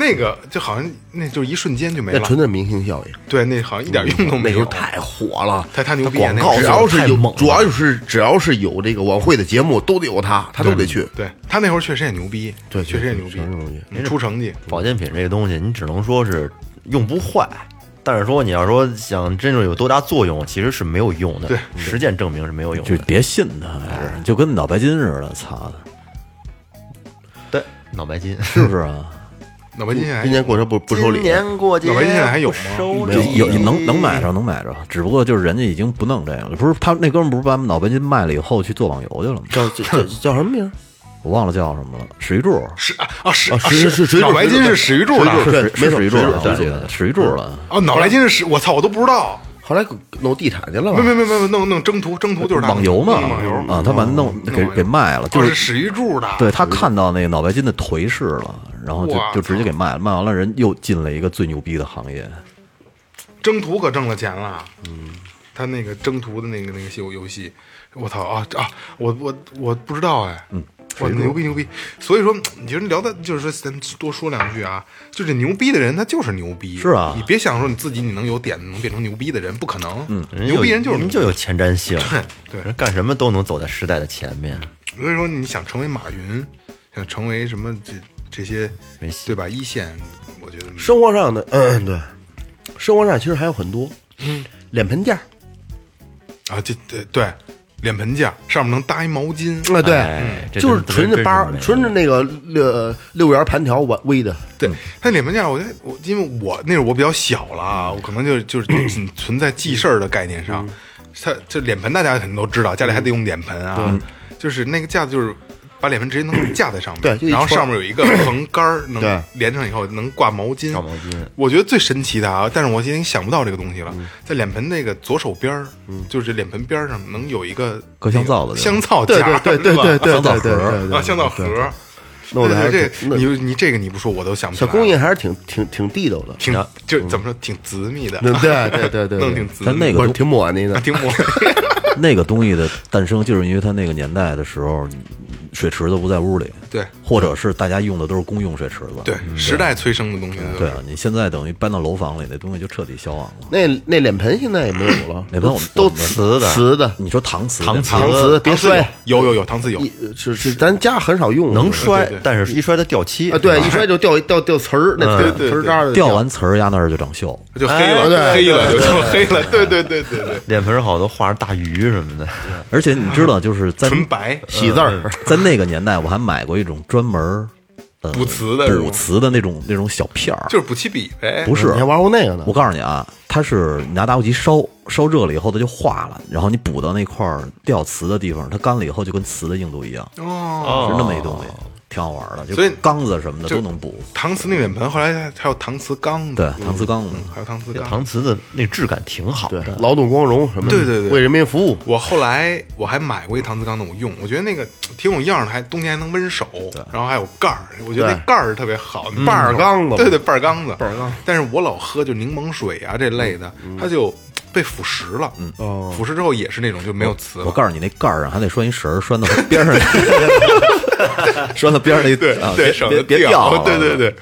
S1: 那个就好像那就是一瞬间就没了，
S2: 那纯粹明星效应，
S1: 对，那好像一点用都
S2: 那
S1: 没有。
S2: 那时候太火了。
S1: 太他牛逼啊！
S3: 广告
S1: 那个
S2: 只要是有
S3: 太猛，了
S2: 主要就是只要是有这个晚会的节目，都得有他，他都得去。
S1: 对他那会儿确实也牛逼，
S2: 对
S1: 确实也牛逼
S2: 确实牛逼，
S1: 嗯出成绩。
S3: 保健品这个东西，你只能说是用不坏，但是说你要说想真正有多大作用，其实是没有用的。
S1: 对
S3: 实践证明是没有用的。
S4: 就别信他，还是就跟脑白金似的，操的，
S3: 对，脑白金。
S4: 是不是啊？<laughs>
S1: 脑白金现在
S2: 今年过年不不收礼，
S3: 年过节
S1: 脑白金现在还有吗
S3: 不收
S2: 没有
S3: 礼
S4: 有能能买着能买着，只不过就是人家已经不弄这个了。不是他那哥们儿不是把脑白金卖了以后去做网游去了吗？
S2: 叫叫叫 <laughs> 叫什么名儿？
S4: 我忘了叫什么了，史玉柱，
S1: 是啊啊史
S2: 啊
S1: 啊
S2: 是是是
S1: 脑白金是史玉柱的
S2: 史玉柱对
S4: 是
S2: 没错
S4: 史玉柱了，
S2: 对
S4: 我记得史玉柱了。
S1: 哦，脑白金是史，我操，我都不知道。
S2: 后来弄地毯去了吧
S1: 没？没没没弄弄征途征途就是他
S4: 网游嘛
S1: 弄网游
S4: 啊，他把它弄给给卖了，就是
S1: 史玉柱的。
S4: 对他看到那个脑白金的颓势了，然后就就直接给卖了，卖完了人又进了一个最牛逼的行业，
S1: 征途可挣了钱了。嗯，他那个征途的那个那个游游戏，我操啊啊！我我我不知道哎。嗯。我，牛逼牛逼！所以说，你就是聊的，就是说，咱多说两句啊。就这牛逼的人，他就是牛逼。
S4: 是啊
S1: 你别想说你自己你能有点子能变成牛逼的人，不可能。嗯，牛逼人就是
S3: 人就有前瞻性，
S1: 对
S3: 人干什么都能走在时代的前面。
S1: 所以说，你想成为马云，想成为什么这这些
S3: 没戏
S1: 对吧？一线，我觉得
S2: 生活上的，嗯，对，生活上其实还有很多，嗯，脸盆架，
S1: 啊，这对对，脸盆架上面能搭一毛巾，
S2: 啊，对
S3: 哎，这
S2: 就是
S3: 真
S2: 纯的八
S3: 真是没，有
S2: 纯的那个六六圆盘条微的，
S1: 对，它脸盆架，我觉得我因为我那时候我比较小了啊，我可能就就是仅 <clears throat> 存在记事儿的概念上。它这脸盆大家肯定都知道，家里还得用脸盆啊，就是那个架子就是。把脸盆直接能架在上面，
S2: 对
S1: 然后上面有一个横杆儿，能连上以后能挂毛巾。
S3: 挂毛巾
S1: 我觉得最神奇的啊，但是我今天想不到这个东西了，在脸盆那个左手边儿，就是脸盆边上能有一个
S4: 搁香皂的 <laughs>
S1: 香皂
S2: 对
S1: 夹，
S2: 对对对对对
S4: 香皂
S2: 对对
S1: 香皂盒
S2: 对，弄得还是
S1: 这你你这个你不说我都想不起来。
S2: 小工艺还是挺挺挺地道的，
S1: 挺就怎么说挺紫密的，<laughs>
S2: 对对对 <laughs>
S1: 弄挺紫
S4: 但那个
S2: 挺抹那的
S1: 啊，<laughs> 挺抹。
S4: 那个东西的诞生，就是因为它那个年代的时候，水池子不在屋里，
S1: 对
S4: 或者是大家用的都是公用水池子，
S1: 对，时代催生的东西。
S4: 对啊，你现在等于搬到楼房里，那东西就彻底消亡了。
S2: 那那脸盆现在也没有了，
S4: 脸盆我们
S2: 都瓷的瓷的，
S4: 你说搪瓷，
S3: 搪瓷
S2: 搪瓷别摔，
S1: 有有有搪瓷有，
S2: 是是咱家很少用，
S3: 能摔但是一摔它掉漆
S2: 啊，对，一摔就掉掉掉瓷儿，那瓷儿渣儿
S4: 掉完瓷儿压那儿就长锈。
S1: 就黑了，
S2: 对
S1: 黑了就就黑了。对对对对对，
S3: 脸盆好多画着大鱼什么的，
S4: 而且你知道，就是在
S1: 纯白
S2: 喜字儿，<laughs>
S4: 在那个年代，我还买过一种专门呃
S1: 补瓷的
S4: 补瓷的那种那种小片儿，
S1: 就是补漆笔呗。
S4: 不是
S2: 你还玩过那个呢
S4: 我？告诉你啊，它是你拿打火机烧，烧热了以后它就化了，然后你补到那块儿掉瓷的地方，它干了以后就跟瓷的硬度一样，
S1: 哦，
S4: 是那么一东西，挺好玩的。就
S1: 所以
S4: 缸子什么的都能补，
S1: 搪瓷那脸盆，后来还还有搪瓷缸
S4: 对，，搪瓷缸子。
S1: 还有搪瓷缸。
S3: 搪瓷的那质感挺好
S2: 对
S3: 的，，
S2: 劳动光荣什么的，
S1: 对对对
S2: 为人民服务，
S1: 我后来我还买过一搪瓷缸的，我用，我觉得那个挺有样的，还冬天还能温手，然后还有盖儿，我觉得那盖儿特别好，那
S2: 把儿缸子
S1: 对对，半儿缸子，
S2: 半儿缸。
S1: 但是我老喝就柠檬水啊这类的，它就被腐蚀了，
S2: 哦
S1: 腐蚀之后也是那种就没有瓷了。
S4: 我告诉你，那盖儿上还得拴一绳儿，拴到边上，<laughs> <laughs> 拴到边上那
S1: 对
S4: 啊，
S1: 对，
S4: 别
S1: 省得
S4: 别别掉了。<laughs>
S1: 对对对，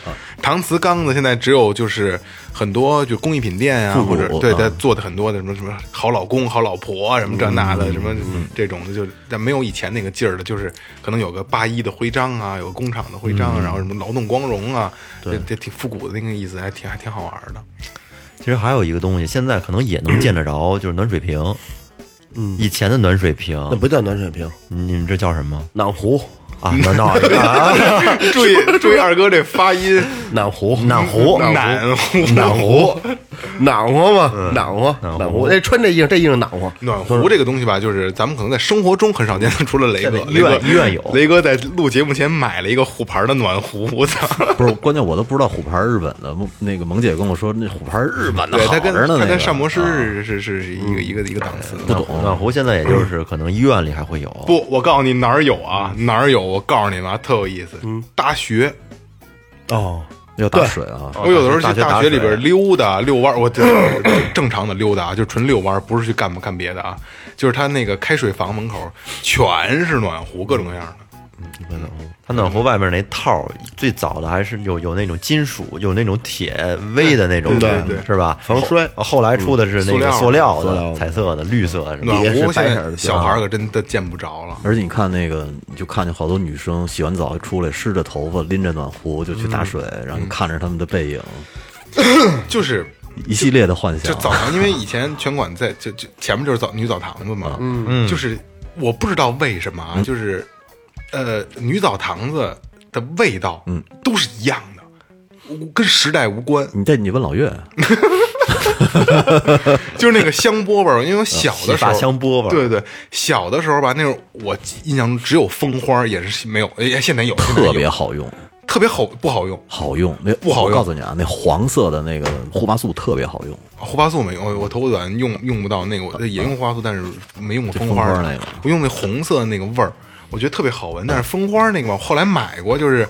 S1: 搪瓷缸子现在只有就是很多就工艺品店啊，
S4: 复古
S1: 或者对
S4: 啊。
S1: 他做的很多的什么什么好老公、好老婆啊，什么这那的，什么这种的，就但没有以前那个劲儿了。就是可能有个八一的徽章啊，有个工厂的徽章，然后什么劳动光荣啊，这这挺复古的那个意思，还挺还挺好玩的。
S3: 其实还有一个东西，现在可能也能见得着，就是暖水瓶。嗯。以前的暖水瓶，
S2: 那不叫暖水瓶，
S3: 你们这叫什么？
S2: 暖壶，
S3: 啊？暖闹啊，
S1: 注意注意二哥这发音，<laughs>
S2: 暖壶，
S3: 暖壶，
S1: 暖壶
S2: 暖壶，暖和嘛，暖和，暖和。那穿这衣裳，这衣裳暖和。
S1: 暖壶这个东西吧，就是咱们可能在生活中很少见，除了雷哥，
S3: 医院
S1: 雷哥
S3: 医院有
S1: 雷哥在录节目前买了一个虎牌的暖壶，我操！<laughs>
S4: 不是，关键我都不知道虎牌日本的。那个萌姐跟我说，那虎牌日本的
S1: 他跟
S4: 着呢。那个
S1: 他跟膳魔师是是是一个一个一个档次。
S3: 不懂暖壶现在也就是可能医院里还会有，
S1: 不，我告诉你哪儿有啊，哪儿有？我告诉你们啊，特有意思。嗯大学，
S2: 哦，
S4: 要打水啊。
S1: 我有的时候去
S3: 大学打
S1: 大学里边溜达遛弯，我这 <laughs> 正常的溜达啊，就纯遛弯，不是去干干别的啊。就是他那个开水房门口全是暖壶，各种各样的。
S3: 它暖壶外面那套儿最早的还是有有那种金属，有那种铁微的那种，
S2: 对
S1: 对
S3: 是吧？
S2: 防摔。
S3: 后后来出的是那个
S1: 塑
S3: 塑料的、彩色的、绿色的，是吧
S1: 暖
S2: 也是
S1: 壶现
S2: 白色的。
S1: 在小孩儿可真的见不着了。
S4: 而且你看那个，你就看见好多女生洗完澡出来，湿着头发，拎着暖壶就去打水，然后看着他们的背影，<coughs>
S1: 就是
S4: 一系列的幻想。
S1: 就澡堂，因为以前拳馆在就就前面就是澡女澡堂子嘛，嗯，就是我不知道为什么啊，就是呃女澡堂子的味道，嗯，都是一样的，跟时代无关，
S4: 你这你问老岳，<laughs>
S1: 就是那个香饽饽，因为我小的时候
S3: 香饽饽，
S1: 对对，小的时候吧，那会儿我印象中只有蜂花，也是没有，<laughs> 哎，现在有，
S4: 特别好用，
S1: 特别好，不好用。
S4: 好用。那
S1: 不好用。
S4: 我告诉你啊，那黄色的那个护发素特别好用。
S1: 护发素没用，我我头发短用用不到那个，我也用护发素，但是没用过蜂花
S4: 蜂花那个。
S1: 我用那红色的那个味儿，我觉得特别好闻。但是蜂花那个吧，后来买过，就是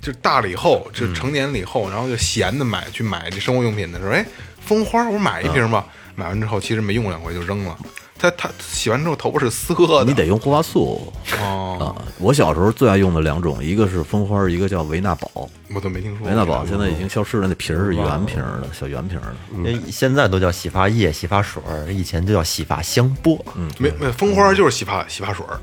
S1: 就大了以后，就成年了以后，然后就闲的买去买这生活用品的时候，哎，蜂花我买一瓶吧，买完之后其实没用两回就扔了。它它洗完之后头发是涩的，
S4: 你得用护发素
S1: 哦，
S4: 啊！我小时候最爱用的两种，一个是蜂花，一个叫维纳宝。
S1: 我都没听说过。
S4: 维纳宝现在已经消失了，那瓶儿是圆瓶儿的，小圆瓶儿的。
S3: 现在都叫洗发液、洗发水儿，以前就叫洗发香波。嗯，
S1: 没没蜂花就是洗发洗发水儿，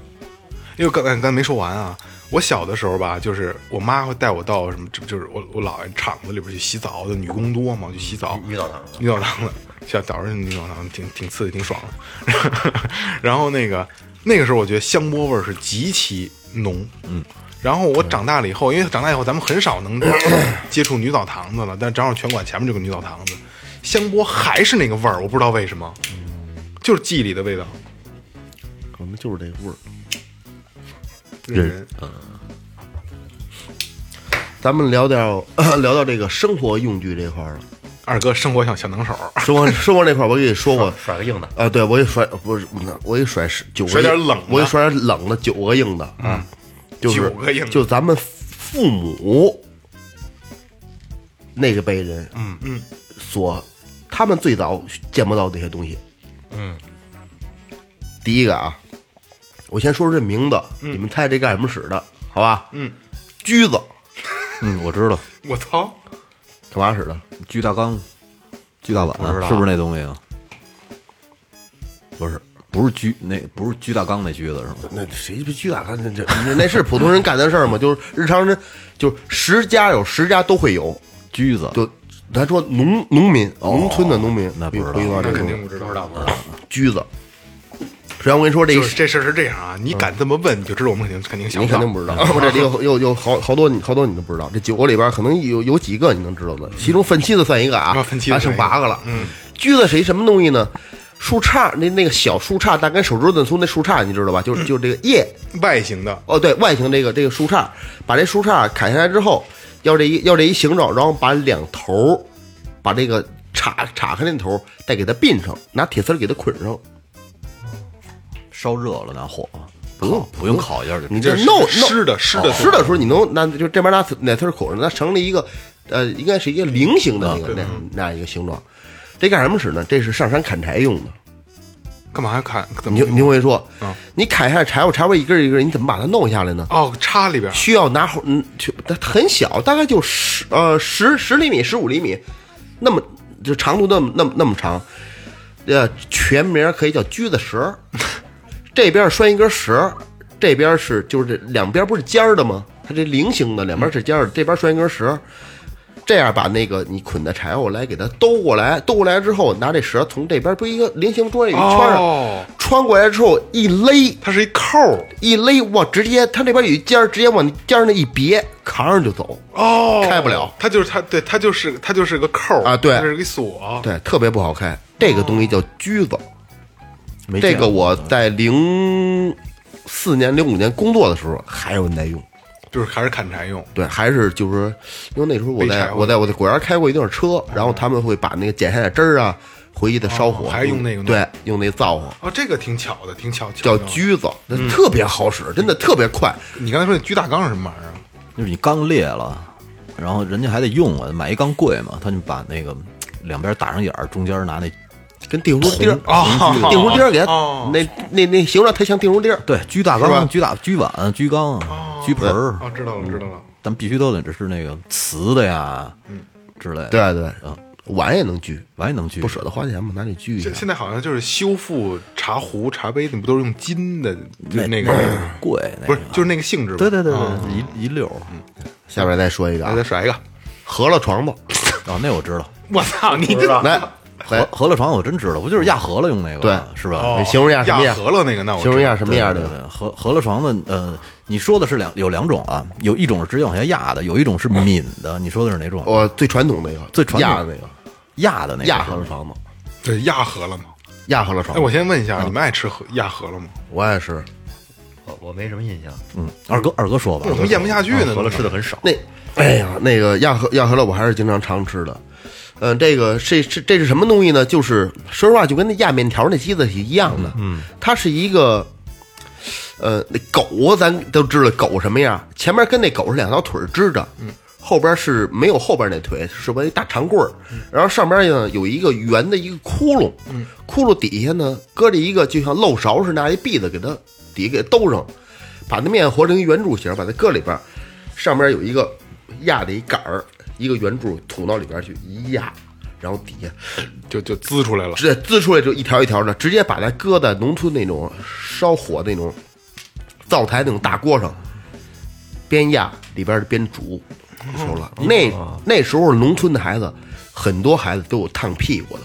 S1: 因为刚才刚才没说完啊。我小的时候吧，就是我妈会带我到什么，这就是我我姥爷厂子里边去洗澡，就女工多嘛，去洗澡。
S3: 女澡堂子
S1: 女澡堂子，小早上女澡堂子挺挺刺激，挺爽的。<laughs> 然后那个那个时候，我觉得香饽味儿是极其浓，嗯。然后我长大了以后，因为长大以后咱们很少能 <coughs> 接触女澡堂子了，但正好拳馆前面就有个女澡堂子，香饽还是那个味儿，我不知道为什么，就是记忆里的味道。
S2: 可能就是这个味儿。
S1: 人。
S2: 咱们聊聊 <clears throat> 聊到这个生活用具这块儿了。
S1: 二哥生活像小能手，
S2: 生活 <laughs> 生活这块儿，我跟你说过，<laughs>
S3: 甩个硬的，
S2: 啊，对我给甩不是，我给甩十九个
S1: 甩点冷
S2: 我给甩点冷的九个硬的啊，就是
S1: 九个硬
S2: 就咱们父母那个辈人，嗯嗯，所他们最早见不到这些东西，嗯，第一个啊，我先说说这名字，你们猜这干什么使的？好吧？
S1: 嗯，
S2: 锯子
S4: 嗯，我知道，
S1: 我操！
S2: 干嘛使的？
S4: 锯大缸、锯大碗，
S3: 知道
S4: 是不是那东西啊？
S2: 不是，
S4: 不是锯那不是锯大缸那锯子是吗？
S2: 那谁不锯大缸？那这那那是普通人干的事儿吗？<laughs> 就是日常人，就是十家有十家都会有。
S4: 锯子，
S2: 就咱说农农民，农村的农民，
S4: 那不知道
S1: 那肯定不知道，
S2: 锯子。首先我跟你说，这
S1: 就是这事儿是这样啊，你敢这么问，你就知道我们肯定肯定想
S2: 你肯定不知道，我这里有有有好好多你好多你都不知道，这九个里边可能有有几个你能知道的，其中分期的算一个啊
S1: 啊，分期的
S2: 还剩
S1: 算一个
S2: 八个了。
S1: 嗯，
S2: 锯子是一什么东西呢？树杈，那那个小树杈，大概手指头那粗那树杈，你知道吧？就是就是这个叶，
S1: 外形的，
S2: 哦，对外形这个这个树杈，把这树杈砍下来之后，要这一要这一形状，然后把两头儿把这个叉叉开那头儿再给它并上，拿铁丝儿给它捆上。
S4: 烧热了拿火，
S2: 不用
S4: 不用烤一下就
S2: 你
S1: 这
S2: 弄弄
S1: 湿的湿的
S2: 湿的时候，你能拿就这边拿哪丝儿捆上，它成了一个呃，应该是一个菱形的那个那那样一个形状。这干什么使呢？这是上山砍柴用的。
S1: 干嘛要砍？怎么
S2: 你就你会说
S1: 嗯，
S2: 你砍下来柴火，柴火一根一根，你怎么把它弄下来呢？
S1: 哦，插里边
S2: 需要拿火，嗯，去它很小，大概就十呃十十厘米、十五厘米，那么就长度那么那么那么长，呃，全名可以叫锯子舌，<laughs> 这边拴一根绳，这边是就是这两边不是尖儿的吗？它这菱形的，两边是尖儿的，这边拴一根绳，这样把那个你捆的柴火来给它兜过来，兜过来之后，拿这绳从这边不一个菱形桌有一圈儿穿过来之后一勒，
S1: 它是一扣儿
S2: 一勒，哇，直接它那边有一尖儿，直接往尖儿那一别，扛上就走。
S1: 哦，
S2: 开不了
S1: 它就是它，对，它就是它就是个扣儿
S2: 啊对
S1: 它是个锁，
S2: 对，特别不好开。这个东西叫锯子，
S4: 没
S2: 这个
S4: 过
S2: 我在零四年、零五年工作的时候还有人在用。
S1: 就是还是砍柴用。
S2: 对，还是就是说，因为那时候我
S1: 背柴火
S2: 在我在我在果园开过一段车，然后他们会把那个剪下来枝儿啊，回去的烧火，
S1: 哦还用那个
S2: 对，用那灶火
S1: 哦，这个挺巧的，挺巧，巧
S2: 叫
S1: 的
S2: 锯子，那特别好使，真的特别快。
S1: 你刚才说那锯大缸是什么玩意儿啊？
S4: 就是你缸裂了，然后人家还得用啊，买一缸贵嘛，他就把那个两边打上眼儿，中间拿那
S2: 跟定如钉儿
S1: 啊
S2: 定如钉儿给它
S1: 哦
S2: 那那那形状太像定如钉儿。
S4: 对锯大缸、锯大锯碗、居缸、锯盆儿，
S1: 哦，知道了，知道了。
S4: 但必须都得这是那个瓷的呀，嗯之类的，
S2: 对对，碗也能锯，
S4: 碗也能锯，
S2: 不舍得花钱嘛，拿去锯一下
S1: 现。现在好像就是修复茶壶、茶杯，你不都是用金的？就那个
S4: 贵，那个
S1: 不是，就是那个性质？
S4: 对对对
S1: 啊
S4: 对，一一溜儿
S2: 下边再说一个
S1: 再甩一个。
S2: 饸饹床子，
S4: 啊，<laughs> 那我知道，
S1: 我操，你这
S2: 来，
S4: 饸
S2: 来
S4: 饸饹床我真知道，不就是压合了用那个
S2: 对
S4: 吗是吧？
S1: 哦
S2: 形容一下什么样
S1: 压饸饹那个，那我
S2: 形容一下什么样的？
S4: 对对，饸饸饹床的，呃，你说的是两有两种啊，有一种是直接往下压的，有一种是抿的，你说的是哪种？
S2: 我最传统那个，
S4: 最传统
S2: 压的那个
S4: 压的那个
S2: 压
S4: 是吧
S2: 饸饹床吗，
S1: 对压合了吗？哎，
S2: 压饸饹床。
S1: 我先问一下，你们爱吃饸压合了吗？
S2: 我爱吃，
S3: 我我没什么印象，
S4: 嗯，二哥二哥说吧
S1: 我，他妈咽不下去呢。
S3: 饸饹吃的很少。
S2: 那哎呀，那个压饸压饸饹我还是经常常吃的。嗯、这个这这这是什么东西呢？就是说实话，就跟那压面条那机子是一样的。嗯，它是一个，呃，那狗咱都知道狗什么样，前面跟那狗是两条腿支着，嗯，后边是没有后边那腿，是不？一大长棍儿，然后上边呢有一个圆的一个窟窿，嗯，窟窿底下呢搁着一个就像漏勺似的拿一篦子，给它底下给兜上，把那面和成一圆柱形，把它搁里边，上边有一个压的一杆儿，一个圆柱捅到里边去一压，然后底下
S1: 就就滋出来了。
S2: 直接滋出来就一条一条的，直接把它搁在农村那种烧火那种灶台那种大锅上，边压里边边煮，熟了。那那时候农村的孩子，很多孩子都有烫屁股的，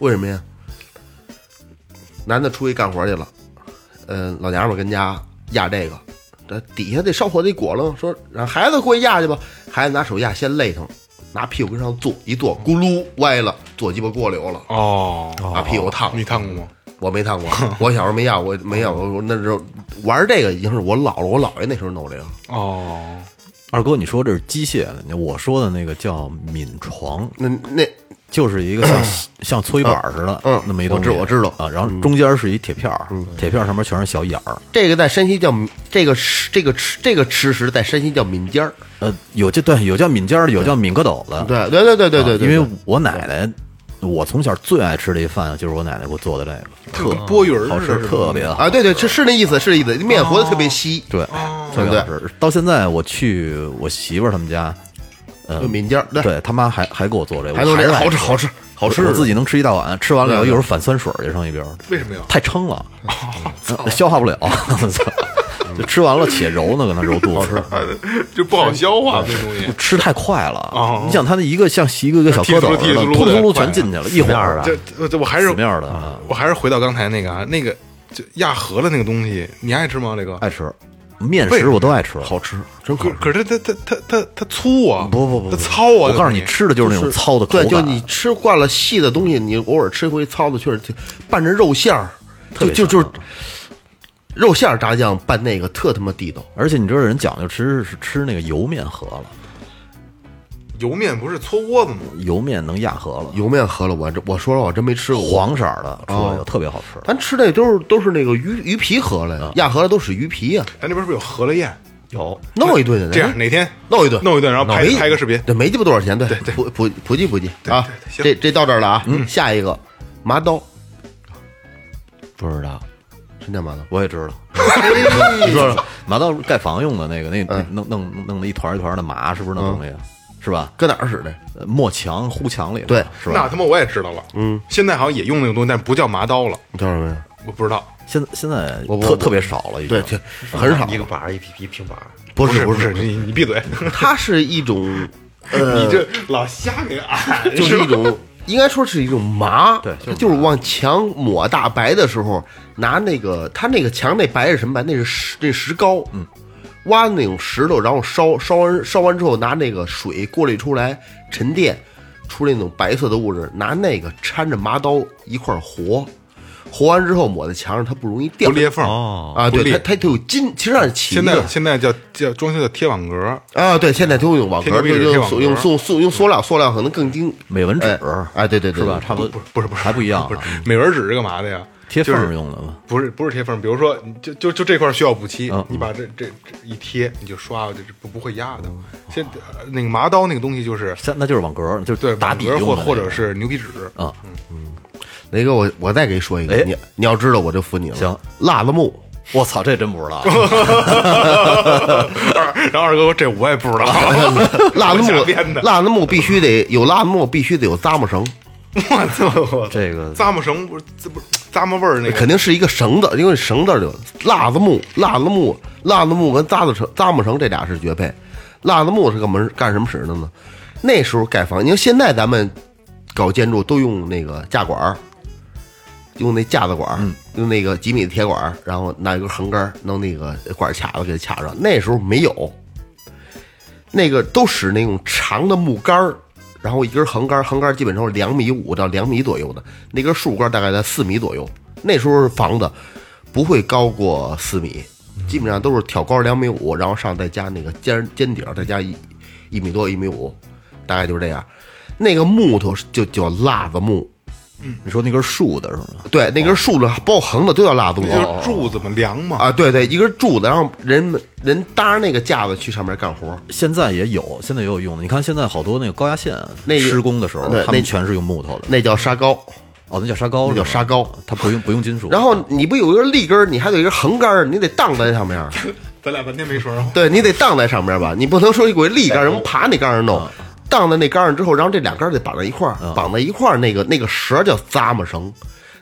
S2: 为什么呀？男的出去干活去了，嗯、老娘们跟家压这个，这底下得烧火得裹楞，说让孩子过去压去吧。孩子拿手压，先累腾，拿屁股跟上坐，一坐咕噜歪了，坐鸡巴过流了，
S1: 哦，
S2: 把屁股烫了。
S1: 你烫过吗？
S2: 我没烫过，我小时候没压，过没压，过我那时候玩这个已经是我姥姥我姥爷那时候弄这个，
S1: 哦，
S4: 二哥你说这是机械的，我说的那个叫敏床，
S2: 那那
S4: 就是一个像 <clears throat> 像搓衣板似的，
S2: 嗯
S4: 那么一东西，
S2: 我知道
S4: 啊，然后中间是一铁片儿，铁片儿上面全是小眼儿，
S2: 这个在山西叫这个吃这个吃这个吃食在山西叫敏尖儿，
S4: 呃，有这对有叫敏尖儿的，有叫敏疙斗的，
S2: 对对对对对对
S4: 因为我奶奶，我从小最爱吃的一饭就是我奶奶给我做的这个，
S1: 特波鱼儿
S4: 好吃，特别好。
S2: 啊对对是是那意思是那意思，面和的特别稀，
S4: 对，特别好吃。到现在我去我媳妇儿他们家，
S2: 就抿尖儿，对，
S4: 对他妈还还给我做这个，
S2: 还弄这个好吃好吃好吃。
S4: 我自己能吃一大碗，吃完了以后
S2: 对
S4: 一会儿反酸水去上一边儿，
S1: 为什么呀？
S4: 太撑了，嗯 <laughs> 消化不了，操 <laughs> 就吃完了且揉呢，搁那揉肚子。<laughs>
S1: 就不好消化这东西。
S4: 吃太快了
S1: 哦，
S4: 你想它那一个像一个一个小蝌蚪似的，突突噜
S1: 踢噜噜的
S4: 全进去了，一会儿
S1: 的这这我还是
S4: 死面儿的啊
S1: 我还是回到刚才那个啊，那个就压饸了那个东西，你爱吃吗？这个？
S4: 爱吃面食我都爱吃，
S2: 好吃，真好吃。
S1: 可可是它它它它它粗啊！
S4: 不不不不
S1: 它糙啊！
S4: 我告诉你，吃的就是那种糙的口
S2: 对，
S4: 感，
S2: 就你吃惯了细的东西，你偶尔吃一回糙的，确实挺拌着肉馅儿，就
S4: 别
S2: 就就肉馅儿炸酱拌那个特他妈地道。
S4: 而且你知道人讲究吃是吃那个油面饸了，
S1: 油面不是搓窝子吗？
S4: 油面能压饸了，
S2: 油面饸饹，我这我说了，我真没吃过。
S4: 黄色儿的出来
S2: 哦
S4: 就特别好吃。
S2: 咱吃那都是都是那个鱼鱼皮饸饹呀，压饸饹都是鱼皮呀，
S1: 咱这边是不是有饸饹宴？
S3: 有
S2: 弄一顿的。
S1: 这样哪天
S2: 弄一顿，
S1: 弄一顿，然后拍
S2: 没
S1: 拍个视频。
S2: 对，没鸡巴多少钱，对对，普普普及普及啊。
S1: 行
S2: 这这到这儿了啊，下一个麻刀，
S3: 不知道？
S2: 什么叫麻刀？
S4: 我也知道，你说说，麻到盖房用的那个，那那弄弄弄的一团一团的麻，是不是那东西？是吧？
S2: 搁哪儿使的？
S4: 呃抹墙糊墙里，
S2: 对，
S4: 是吧？
S1: 那他妈我也知道了。嗯，现在好像也用那个东西，但不叫麻刀了。
S2: 你叫什么呀？
S1: 我不知道。
S4: 现在现在特特别少了，已经
S2: 对，很少
S3: 一个板儿一皮一平板儿，
S2: 不是不是，
S1: 你你闭嘴，
S2: 它是一种，<laughs> 呃，
S1: 你这老瞎给俺，
S2: 就是一种，应该说是一种麻，
S4: 对
S2: 它就是往墙抹大白的时候，拿那个他那个墙那白是什么白？那是石那石膏，嗯，挖的那种石头，然后烧烧完烧完之后，拿那个水过滤出来沉淀出来那种白色的物质，拿那个掺着麻刀一块儿和，和完之后抹在墙上，它不容易掉
S1: 不裂缝
S3: 哦
S2: 啊，对，它它它有筋，其实上是起
S1: 现在现在叫叫装修叫贴网格，
S2: 啊，对，现在都用网格，用
S1: 网格
S2: 用塑塑用塑料，塑料可能更精，
S4: 美纹纸
S2: 哎，哎对对对，
S4: 是吧？差不多，
S1: 不是不是
S4: 还不一样啊
S1: 不是，美纹纸是干嘛的呀？
S4: 贴缝用的吗。
S1: 不是不是贴缝，比如说你就就就这块需要补漆
S4: 嗯，
S1: 你把这这这一贴，你就刷，就是不不会压的。先呃那个麻刀那个东西就是
S4: 像那就是网格，就是
S1: 对
S4: 打
S1: 网格或
S4: 底用的那个
S1: 或者是牛皮纸，
S4: 啊，
S2: 雷哥，我我再给你说一个，
S4: 哎
S2: 你你要知道我就服你了。
S4: 行，
S2: 辣子木，
S4: 我操，这真不知道。<laughs>
S1: 然后二哥说这我也不知道，<laughs>
S2: 辣子木
S1: 编的，
S2: 辣子木必须得有辣子木，必须得有扎木绳，
S1: 我操，
S4: 这个
S1: 咂摸绳不是这不是咂摸味儿那个
S2: 肯定是一个绳子，因为绳子就辣子木，辣子木，辣子木跟扎子绳咂摸绳这俩是绝配。辣子木是干门干什么使的呢？那时候盖房，你看现在咱们搞建筑都用那个架管儿，用那架子管儿，用那个几米的铁管儿，然后拿一根横杆儿，弄那个管儿卡子给它卡上。那时候没有，那个都使那种长的木杆儿，然后一根横杆，横杆基本上是两米五到两米左右的，那根竖杆大概在四米左右。那时候房子不会高过四米，基本上都是挑高两米五，然后上再加那个尖尖顶，再加一一米多一米五，大概就是这样。那个木头就叫辣子木，
S4: 你说那根竖的是吗？
S2: 对，那根竖的包括横的都叫辣子木。
S1: 就是柱子嘛，梁嘛，
S2: 啊，对对，一根柱子，然后人们人搭着那个架子去上面干活。
S4: 现在也有，现在也有用的。你看现在好多那个高压线
S2: 那
S4: 施工的时候，
S2: 那
S4: 他们全是用木头的。
S2: 那叫沙高。
S4: 哦，那叫沙高，
S2: 那叫
S4: 是吧
S2: 砂膏，
S4: 它不用不用金属。
S2: 然后你不有一个立根儿，你还得有一根横杆儿，你得荡在上面。<laughs>
S1: 咱俩半天没说上话。
S2: 对你得荡在上面吧，你不能说一股立杆儿，人爬那杆上弄，荡在那杆上之后，然后这两杆儿得绑在一块儿，绑在一块儿，那个那个绳叫咂摸绳，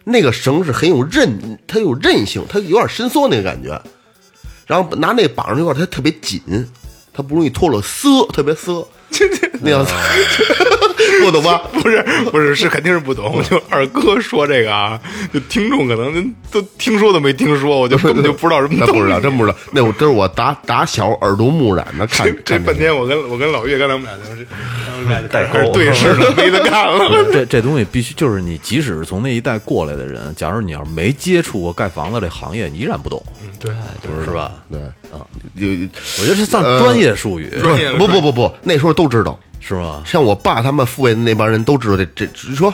S2: 那个绳是很有韧，它有韧性，它有点伸缩那个感觉，然后拿那绑上一块儿，它特别紧，它不容易脱落，涩，特别涩，<laughs> 那样子，<laughs> 不懂吧？
S1: 不是不是是肯定是不懂，就二哥说这个啊，就听众可能都听说都没听说，我就根本就不知道什么
S2: 那。不知道，真不知道，那我这是我打打小耳濡目染的看
S1: 这半天，我跟我跟老岳刚才我们俩就是，我们俩就开始对视了，没得干了。<laughs>
S4: 这这东西必须就是你，即使是从那一代过来的人，假如你要是没接触过盖房子这行业，你依然不懂，
S1: 对，就
S4: 是吧？
S2: 对啊，有
S4: 我觉得这算专业术语，
S1: 专业
S2: 不不不不，那时候都知道。
S4: 是吗？
S2: 像我爸他们父辈的那帮人都知道这这，你说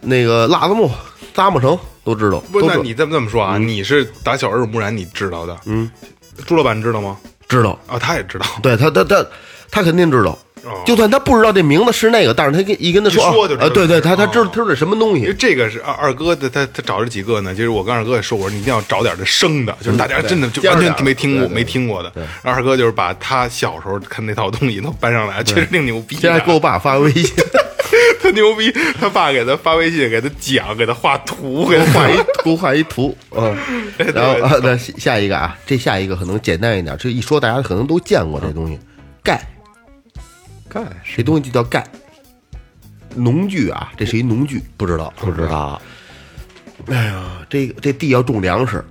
S2: 那个辣子木、扎木城都知道。
S1: 那你这么这么说啊？你是打小耳濡目染，你知道的。嗯，朱老板知道吗？
S2: 知道？
S1: 啊，他也知道。
S2: 对他他他他肯定知道
S1: 哦。
S2: 就算他不知道这名字是那个，但是他跟一跟他说
S1: 说就知道。
S2: 啊，对对，他他知道他是什么东西。
S1: 这个是二二哥的，他他找这几个呢，就是我跟二哥也说过，你一定要找点这生的，就是大家真的就完全没听过没听过的。然后二哥就是把他小时候看那套东西都搬上来，确实挺牛逼的。
S2: 现在给我爸发微信，<laughs>
S1: 他牛逼，他爸给他发微信，给他讲，给他画图，给他画一
S2: 画一给我画一图，嗯，<laughs> 然后啊，那下一个啊，这下一个可能简单一点，这一说大家可能都见过这东西，钙，
S4: 盖
S2: 这东西就叫钙，农具啊，这是一农具，
S4: 不知道，
S3: 不知道，
S2: 哎呀，这个这地要种粮食，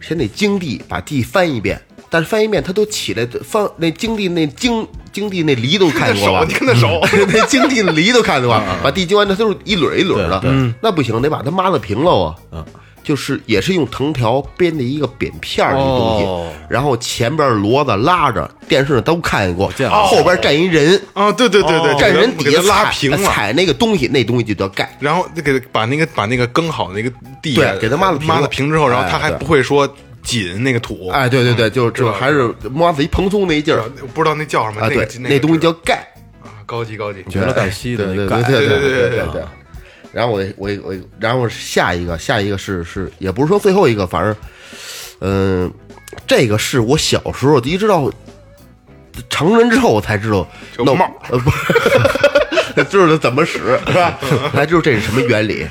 S2: 先得经地，把地翻一遍。但是翻一遍，它都起来，翻那经地那经经地那犁都看见过吧？
S1: 你看那手，<laughs>
S2: 那经地的犁都看见过，把地经完，它都是一绺一绺的。嗯，那不行，得把它抹了平了啊。
S4: 嗯，
S2: 就是也是用藤条编的一个扁片儿的东西，
S4: 哦
S2: 然后前边骡子拉着，电视上都看见过，后边站一人，
S1: 啊，对对对对，
S2: 站人底下
S1: 拉平了。
S2: 踩那个东西，那东西就叫盖。
S1: 然后给把那个把那个耕好那个地
S2: 对给他抹了平
S1: 抹了
S2: 了
S1: 平之后，然后他还不会说紧那个土，
S2: 哎，对对对，就就还是摸子一蓬松那一劲儿
S1: 不知道那叫什么，
S2: 啊，对
S1: 那，
S2: 那东西叫盖。
S1: 啊高级高级。
S4: 全是盖西的
S2: 对对对对
S1: 对对
S2: 对。然后我我我，然后下一个下一个是是，也不是说最后一个，反正，嗯，这个是我小时候一直到成人之后我才知道弄 <laughs>
S1: 就帽
S2: 呃不，知道怎么使是吧？才知道这是什么原理。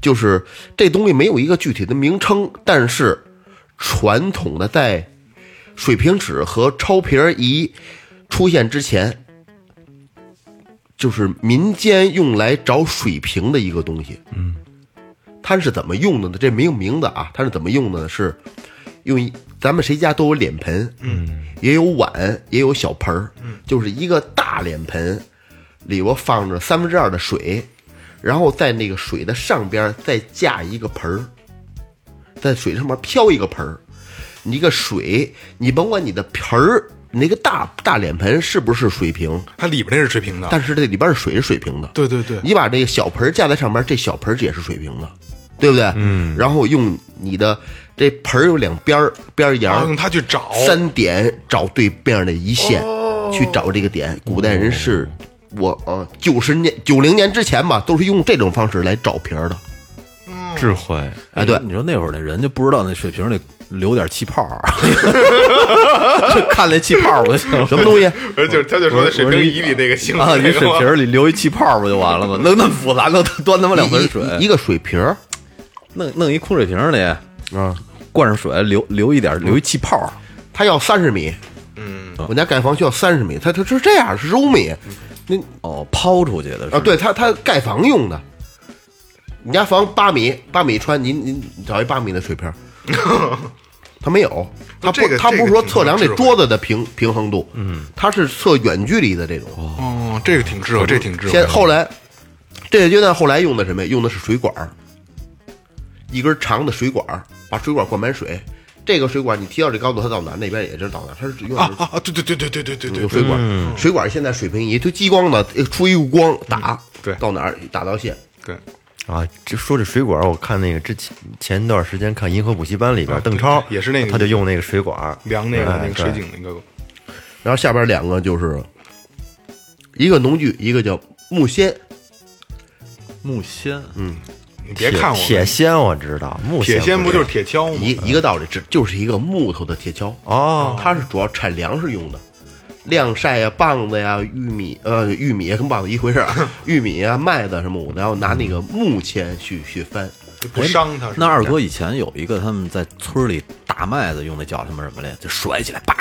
S2: 就是这东西没有一个具体的名称，但是传统的在水平尺和超皮儿仪出现之前，就是民间用来找水平的一个东西。嗯，它是怎么用的呢？这没有名字啊，它是怎么用的呢？是用咱们谁家都有脸盆，嗯，也有碗，也有小盆儿，嗯，就是一个大脸盆，里边放着三分之二的水，然后在那个水的上边再架一个盆儿，在水上面飘一个盆儿。你这个水，你甭管你的盆儿，你那个大大脸盆是不是水平，
S1: 它里边那是水平的。
S2: 但是这里边的水是水平的。
S1: 对对对，
S2: 你把这个小盆架在上面，这小盆也是水平的，对不对？嗯。然后用你的这盆儿有两边边沿
S1: 用它去找，
S2: 三点找对面的一线，去找这个点。古代人是，我呃九十年九零年之前吧，都是用这种方式来找瓶儿的。
S3: 智慧，
S2: 哎，对，
S4: 你说那会儿那人就不知道那水瓶里留点气泡儿，就 <laughs> 看那气泡儿不就行了
S2: 什么东西？<laughs>
S1: 就是他就说那水平仪里那个星
S4: 啊？你水瓶里留一气泡不就完了吗？弄那么复杂，弄端他妈两盆水，
S2: 一个水瓶，
S4: 弄弄一空水瓶里
S2: 啊，
S4: 灌上水，留留一点，留一气泡儿。
S2: 它要三十米。嗯，我家盖房需要三十米，他他是这样，是十五米。那
S4: 哦，抛出去的是
S2: 啊，对，他他盖房用的。你家房八米，八米穿，您您你找一八米的水平儿，<laughs> 它没有，他不
S1: 这个
S2: 它不是说测量这桌子的平平衡度，嗯，它是测远距离的这种。
S1: 哦，这个挺智慧，这挺智慧。
S2: 先后来这个阶段后来用的什么？用的是水管儿，一根长的水管儿，把水管灌满水。这个水管你提到这高度，它到哪儿那边也就到哪儿，它是用
S1: 啊啊啊！对对对对对对对对
S2: 有水管，水管现在水平仪就激光的，呃出一个光打，
S1: 对
S2: 到哪儿打到线，
S1: 对，
S3: 啊，就说这水管，我看那个之前前段时间看《银河补习班》里边，邓超
S1: 也是那个
S3: 他就用那个水管
S1: 量那个
S3: 哎
S1: 那个水井那个
S2: 然后下边两个就是一个农具，一个叫木锨，
S4: 木锨，嗯，
S1: 你别看我
S3: 铁锨，我知道，木
S1: 铁
S3: 锨
S1: 锨不就是铁锹吗？
S2: 一一个道理，这就是一个木头的铁锹，
S3: 哦，
S2: 它是主要产粮食用的，晾晒呀、棒子呀、玉米，呃，玉米跟棒子一回事儿，<laughs> 玉米啊、麦子什么，然后拿那个木签去去翻，
S1: 不伤它。
S4: 那二哥以前有一个他们在村里打麦子用的叫什么什么来，就甩起来，叭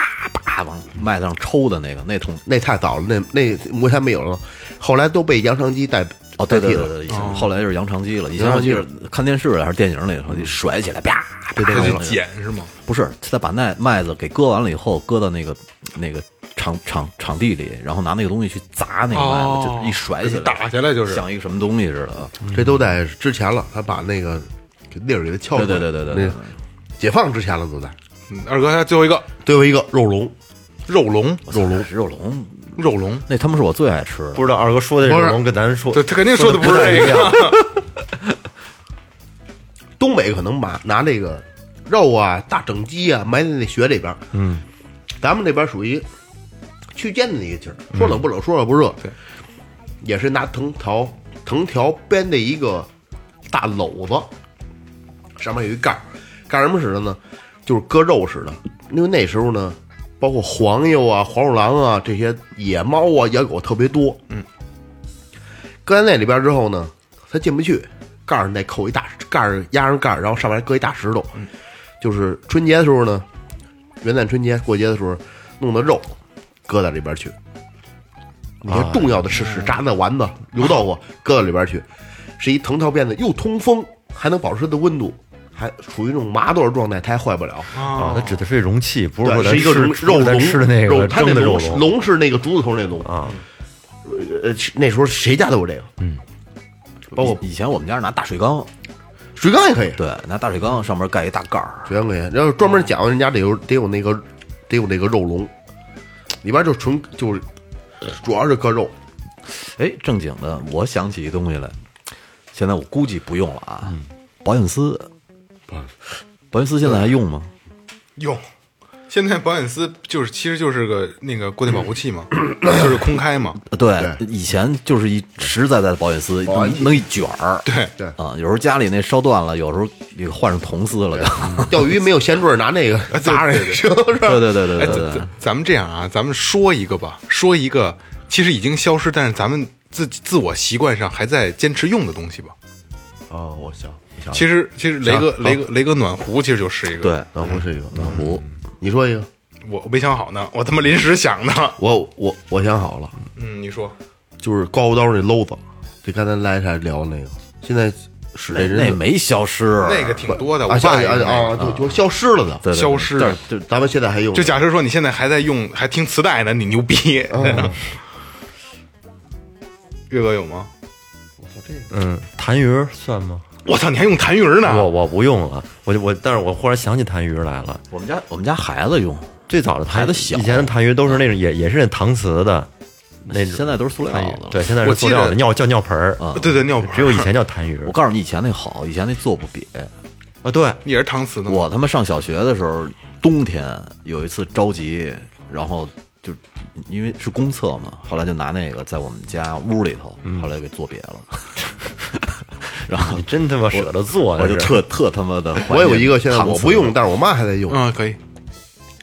S4: 叭往麦子上抽的那个，那桶
S2: 那太早了，那那木钳没有了，后来都被扬声机代
S4: 哦，对
S2: 代替了。
S4: 对对对，以前后来就是扬长机了。以前我记得看电视还是电影里头，就甩起来，啪，
S2: 对对对
S1: 它得剪是吗？
S4: 不是，他把那麦子给割完了以后，搁到那个那个场场场地里，然后拿那个东西去砸那个麦，
S1: 哦
S4: 就一甩起来，
S1: 打下来就是
S4: 像一个什么东西似的。
S2: 这都在之前了，他把那个给粒儿给它敲出来。
S4: 对对对对对
S2: 解放之前了都在。
S1: 嗯二哥，还最后一个
S2: 最后一个肉龙，
S1: 肉龙，
S4: 肉龙肉龙，
S1: 肉龙，
S4: 那他妈是我最爱吃的。
S3: 不知道二哥说的这
S2: 不是
S3: 龙跟咱说，
S1: 这他肯定说的不是
S3: 太一
S1: 这个
S3: 样。<laughs>
S2: 东北可能把拿那个肉啊、大整鸡啊埋在那雪里边。嗯，咱们这边属于去间的那个劲儿，说冷不冷，说热不热。
S1: 对，
S2: 也是拿藤条藤条编的一个大篓子，上面有一盖儿，干什么使的呢？就是割肉使的。因为那时候呢，包括黄油啊、黄鼠狼啊这些野猫啊、野狗特别多。嗯，搁在那里边之后呢，它进不去，盖儿再扣一大盖儿压上盖儿，然后上面搁一大石头。嗯，就是春节的时候呢，元旦春节过节的时候弄的肉搁到里边去。那些重要的吃食，炸那丸子、油豆腐搁到里边去，是一藤条辫子，又通风，还能保持它的温度，还处于那种麻豆状态，它还坏不了。
S3: 啊，它指的是容器，不是说
S2: 是一个
S3: 吃
S2: 肉笼，
S3: 咱吃的那个
S2: 它那
S3: 蒸的肉
S2: 笼
S3: 笼
S2: 笼是那个竹子头那笼
S3: 啊。
S2: 呃，那时候谁家都有这个，嗯，包括
S4: 以前我们家是拿大水缸，
S2: 水缸也可以，
S4: 对，拿大水缸上面盖一大盖儿，
S2: 水缸可以，然后专门讲人家得有得有那个得有那个肉笼，里边就纯就是主要是割肉，
S4: 哎，正经的，我想起一东西来，现在我估计不用了啊。保险丝，保险丝现在还用吗？
S1: 用。现在保险丝就是，其实就是个那个过电保护器嘛，<clears throat> 就是空开嘛。
S4: 呃对，以前就是一实实在在的保险丝，能能一卷儿。
S1: 对。
S2: 对。
S4: 啊，有时候家里那烧断了，有时候也换上铜丝了就。
S2: 钓鱼没有线坠，拿那个砸上去？
S4: 对对。对 <laughs> 对
S1: 哎，
S4: 对对。
S1: 咱们这样啊，咱们说一个吧，说一个其实已经消失，但是咱们自自我习惯上还在坚持用的东西吧。
S2: 哦，我想，我想，
S1: 其实其实雷哥雷哥雷哥暖壶其实就是一个，
S4: 对，
S2: 暖壶是一个，
S4: 暖壶，
S2: 你说一个，
S1: 我我没想好呢，我他妈临时想的。
S2: 我我我想好了，
S1: 嗯，你说
S2: 就是刮胡刀那篓子，就刚才来才聊那个，现在使这人
S4: 那没消失，
S1: 那个挺多的，我
S2: 啊，消
S1: 爸也有那个
S2: 啊啊，就就消失了的。
S4: 对对对
S1: 消失了
S4: 就
S2: 咱们现在还用
S1: 就假设说你现在还在用，还听磁带呢，你牛逼。<laughs> 岳哥有吗？
S3: 嗯，痰盂算吗？
S1: 我操，你还用痰盂呢？
S3: 我我不用了，我就我，但是我忽然想起痰盂来了。
S4: 我们家我们家孩子用，
S3: 最早的
S4: 孩子小
S3: 以前的痰盂都是那种也也是那搪瓷的，那
S4: 现在都是塑料的
S3: 对，现在是塑料的
S1: 得
S3: 尿叫尿盆儿，
S4: 啊
S1: 对对，尿盆
S3: 只有以前叫痰盂
S4: 我告诉你，以前那好，以前那做不瘪。
S3: 啊。对，
S1: 也是搪瓷的。
S4: 我他妈上小学的时候，冬天有一次着急，然后就因为是公厕嘛，后来就拿那个在我们家屋里头，后来给做瘪了。<laughs> 然后
S3: 你真他妈舍得做，
S4: 我就特特他妈的
S2: 我有一个现在我不用，但是我妈还在用
S1: 嗯，可以。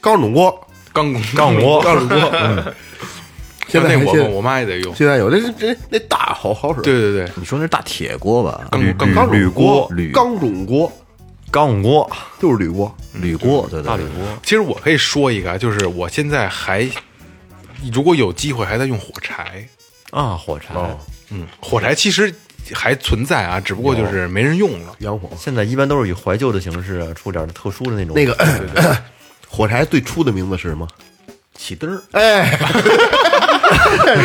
S2: 钢种锅，
S1: 钢 <laughs>
S3: 钢锅
S2: 钢种锅，嗯 <laughs> 现在
S1: 那我我妈也得用。
S2: 现在有那这那大好好使，
S1: 对对对，
S4: 你说那是大铁锅吧？
S1: 钢
S3: 铝
S1: 钢
S3: 铝
S2: 钢种
S3: 锅
S4: 铝
S2: 钢种锅
S3: 钢锅
S2: 就是铝锅，
S4: 铝锅，对对对
S3: 大铝，锅，
S1: 其实我可以说一个，就是我现在还如果有机会还在用火柴。
S3: 啊，火柴。
S1: 嗯，火柴其实还存在啊，只不过就是没人用了。
S2: 洋火。
S3: 现在一般都是以怀旧的形式啊出点特殊的那种
S2: 那个 <coughs> 火柴最初的名字是什么？
S4: 起灯儿，
S2: 哎，<laughs>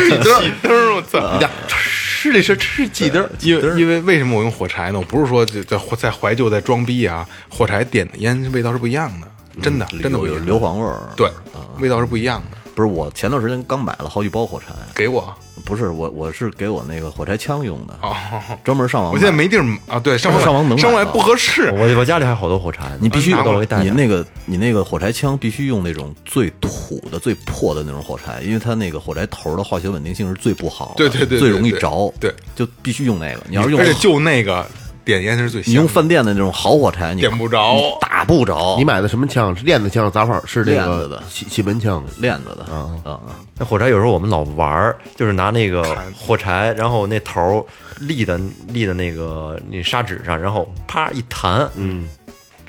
S1: 起灯儿，我操！
S2: 呀，吃的是吃起灯儿，
S1: 因为因为为什么我用火柴呢？我不是说在在在怀旧在装逼啊，火柴点的烟味道是不一样的，真的真的
S4: 有。硫磺味儿。
S1: 对，味道是不一样的。
S4: 不是我前段时间刚买了好几包火柴，
S1: 给我
S4: 不是我我是给我那个火柴枪用的，
S1: 哦，
S4: 专门上网买。
S1: 我现在没地儿啊，对，上网
S4: 上网能买
S1: 上网还不合适。
S3: 我我家里还有好多火柴呢，
S4: 你必须
S1: 拿过来
S3: 都给带着。
S4: 你那个你那个火柴枪必须用那种最土的、最破的那种火柴，因为它那个火柴头的化学稳定性是最不好的，
S1: 对对对对
S4: 最容易
S1: 对
S4: 着，
S1: 对，
S4: 就必须用那个。你要是用
S1: 而且就那个点烟是最香的。
S4: 你用饭店的那种好火柴，你
S1: 点不着
S4: 打不着，
S2: 你买的什么枪？是链子枪、杂法？是这个
S4: 链子的
S2: 气气门枪？
S4: 链子的啊啊，
S3: 那火柴有时候我们老玩儿，就是拿那个火柴，然后那头儿立的立的那个那砂纸上，然后啪一弹，嗯，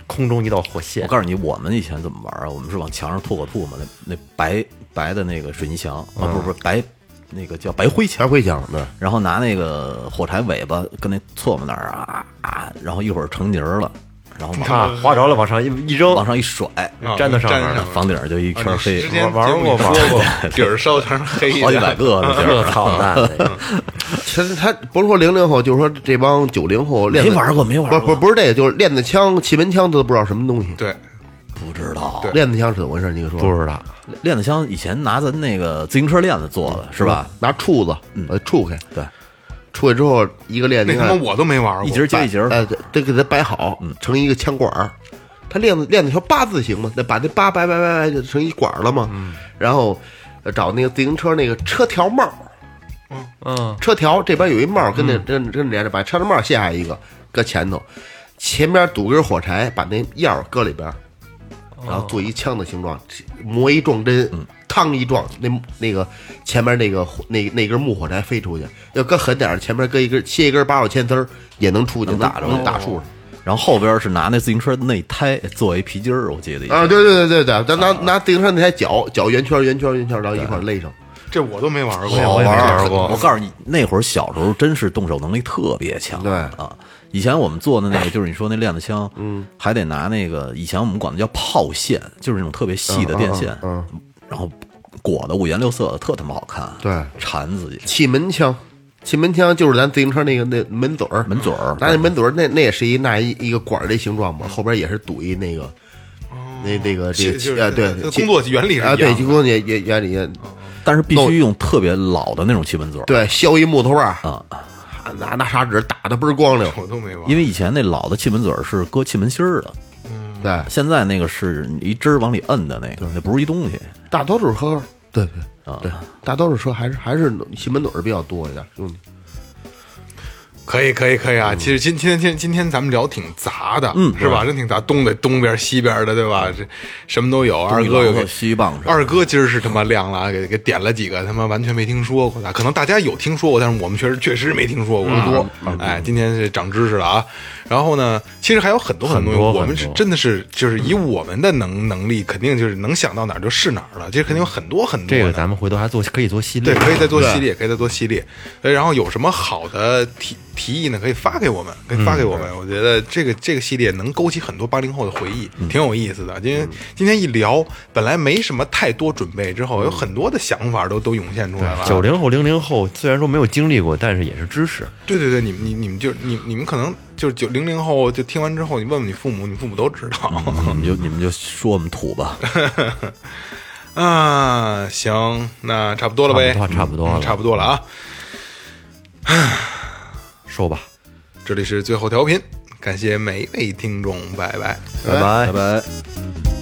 S3: 空中一道火线
S4: 我。告诉你，我们以前怎么玩啊？我们是往墙上吐口吐嘛，那那白白的那个水泥墙啊，不是不是白，那个叫白灰墙
S2: 还。会枪对，
S4: 然后拿那个火柴尾巴跟那唾沫那儿啊啊，然后一会儿成泥儿了，然后往
S3: 啊，划着了，往上一一扔，
S4: 往上一甩，
S1: 啊
S3: 粘到上面了
S4: 房顶儿就一圈黑。
S1: 之，前
S3: 玩过玩
S1: 说过，<laughs> 底儿烧全是黑，
S4: 好几百个呢，<laughs>
S3: 这操蛋的！
S2: 其实他不是说零零后，就是说这帮九零后链子
S4: 没玩过没玩过。
S2: 不是不是不是这个，就是练的枪、气门枪都不知道什么东西。
S1: 对，
S4: 不知道。
S2: 链子枪是怎么回事？你给说。
S3: 不知道，
S4: 链子枪以前拿咱那个自行车链子做的是吧？
S2: 拿杵子把它杵开，
S4: 对，
S2: 杵开之后一个链子，你看
S1: 那他妈我都没玩过，
S4: 一节儿接一节儿，
S2: 哎，对这给它摆好，成一个枪管儿。它链子链子条八字形嘛，那把那八掰掰掰掰就成一管儿了嘛。然后呃找那个自行车那个车条帽儿，
S3: 嗯，
S2: 车条这边有一帽儿跟那跟跟连着，把车条帽儿卸下一个搁前头，前边堵根火柴，把那药搁里边儿，然后做一枪的形状，磨一撞针，嘡一撞，那那个前面那个火那那根木火柴飞出去，要搁狠点儿，前面搁一根切一根八宝铅丝儿也能出去，能打着能打树上。
S4: 然后后边是拿那自行车内胎 <laughs> 做一皮筋儿，我记得
S2: 啊，对对对对对，咱拿拿自行车那台脚脚圆圈圆圈圆圈，然后一块勒上。
S1: 这我都没玩过。
S3: 我也没玩过。
S4: 我告诉你，那会儿小时候真是动手能力特别强。
S2: 对
S4: 啊，以前我们做的那个就是你说那链子枪，嗯，还得拿那个以前我们管它叫炮线，就是那种特别细的电线，
S2: 嗯
S4: 然后裹的五颜六色的，特他妈好看。
S2: 对
S4: 缠自己。
S2: 气门枪，气门枪就是咱自行车那个那门嘴儿，
S4: 门嘴儿
S2: 拿那门嘴儿，那那也是一那一一个管儿的形状嘛，后边也是堵一那个，那那个这个啊对
S1: 它，工作原理
S2: 啊对，工作原原原理
S4: 但是必须用特别老的那种气门嘴儿。
S2: 对，削一木头啊
S4: 啊，
S2: 拿拿砂纸打的倍儿光溜，
S1: 我都没玩。
S4: 因为以前那老的气门嘴儿是搁气门芯儿的，
S2: 对，
S4: 现在那个是一针儿往里摁的那个，那不是一东西。
S2: 大多数车，对对啊。对，大多数车还是还是气门嘴儿比较多一点用的。
S1: 可以，可以，可以啊！其实今今天今今天咱们聊挺杂的，嗯，是吧？真挺杂，东北东边西边的，对吧？这什么都有。二哥有个
S4: 西棒，
S1: 二哥今儿是他妈亮了，给给点了几个他妈完全没听说过的，可能大家有听说过，但是我们确实确实没听说过多。哎，今天是长知识了啊！然后呢，其实还有很多很多东西，我们是真的是就是以我们的能能力，肯定就是能想到哪儿就是哪儿了。其实肯定有很多很多。
S3: 这个咱们回头还做可以做系列，
S1: 对，可以再做系列，可以再做系列。然后有什么好的提提议呢？可以发给我们，可以发给我们。我觉得这个这个系列能勾起很多八零后的回忆，挺有意思的。因为今天一聊，本来没什么太多准备，之后有很多的想法都都涌现出来了。
S3: 九零后、零零后虽然说没有经历过，但是也是知识。
S1: 对对对，你们你你们就你你们可能就是九零零后，就听完之后，你问问你父母，你父母都知道。
S4: 你们就你们就说我们土吧。<laughs>
S1: 啊，行，那差不多了呗，
S3: 差不多了，
S1: 差不多了啊。
S3: 说吧，
S1: 这里是最后调频，感谢每一位听众，拜拜，
S4: 拜拜，拜拜。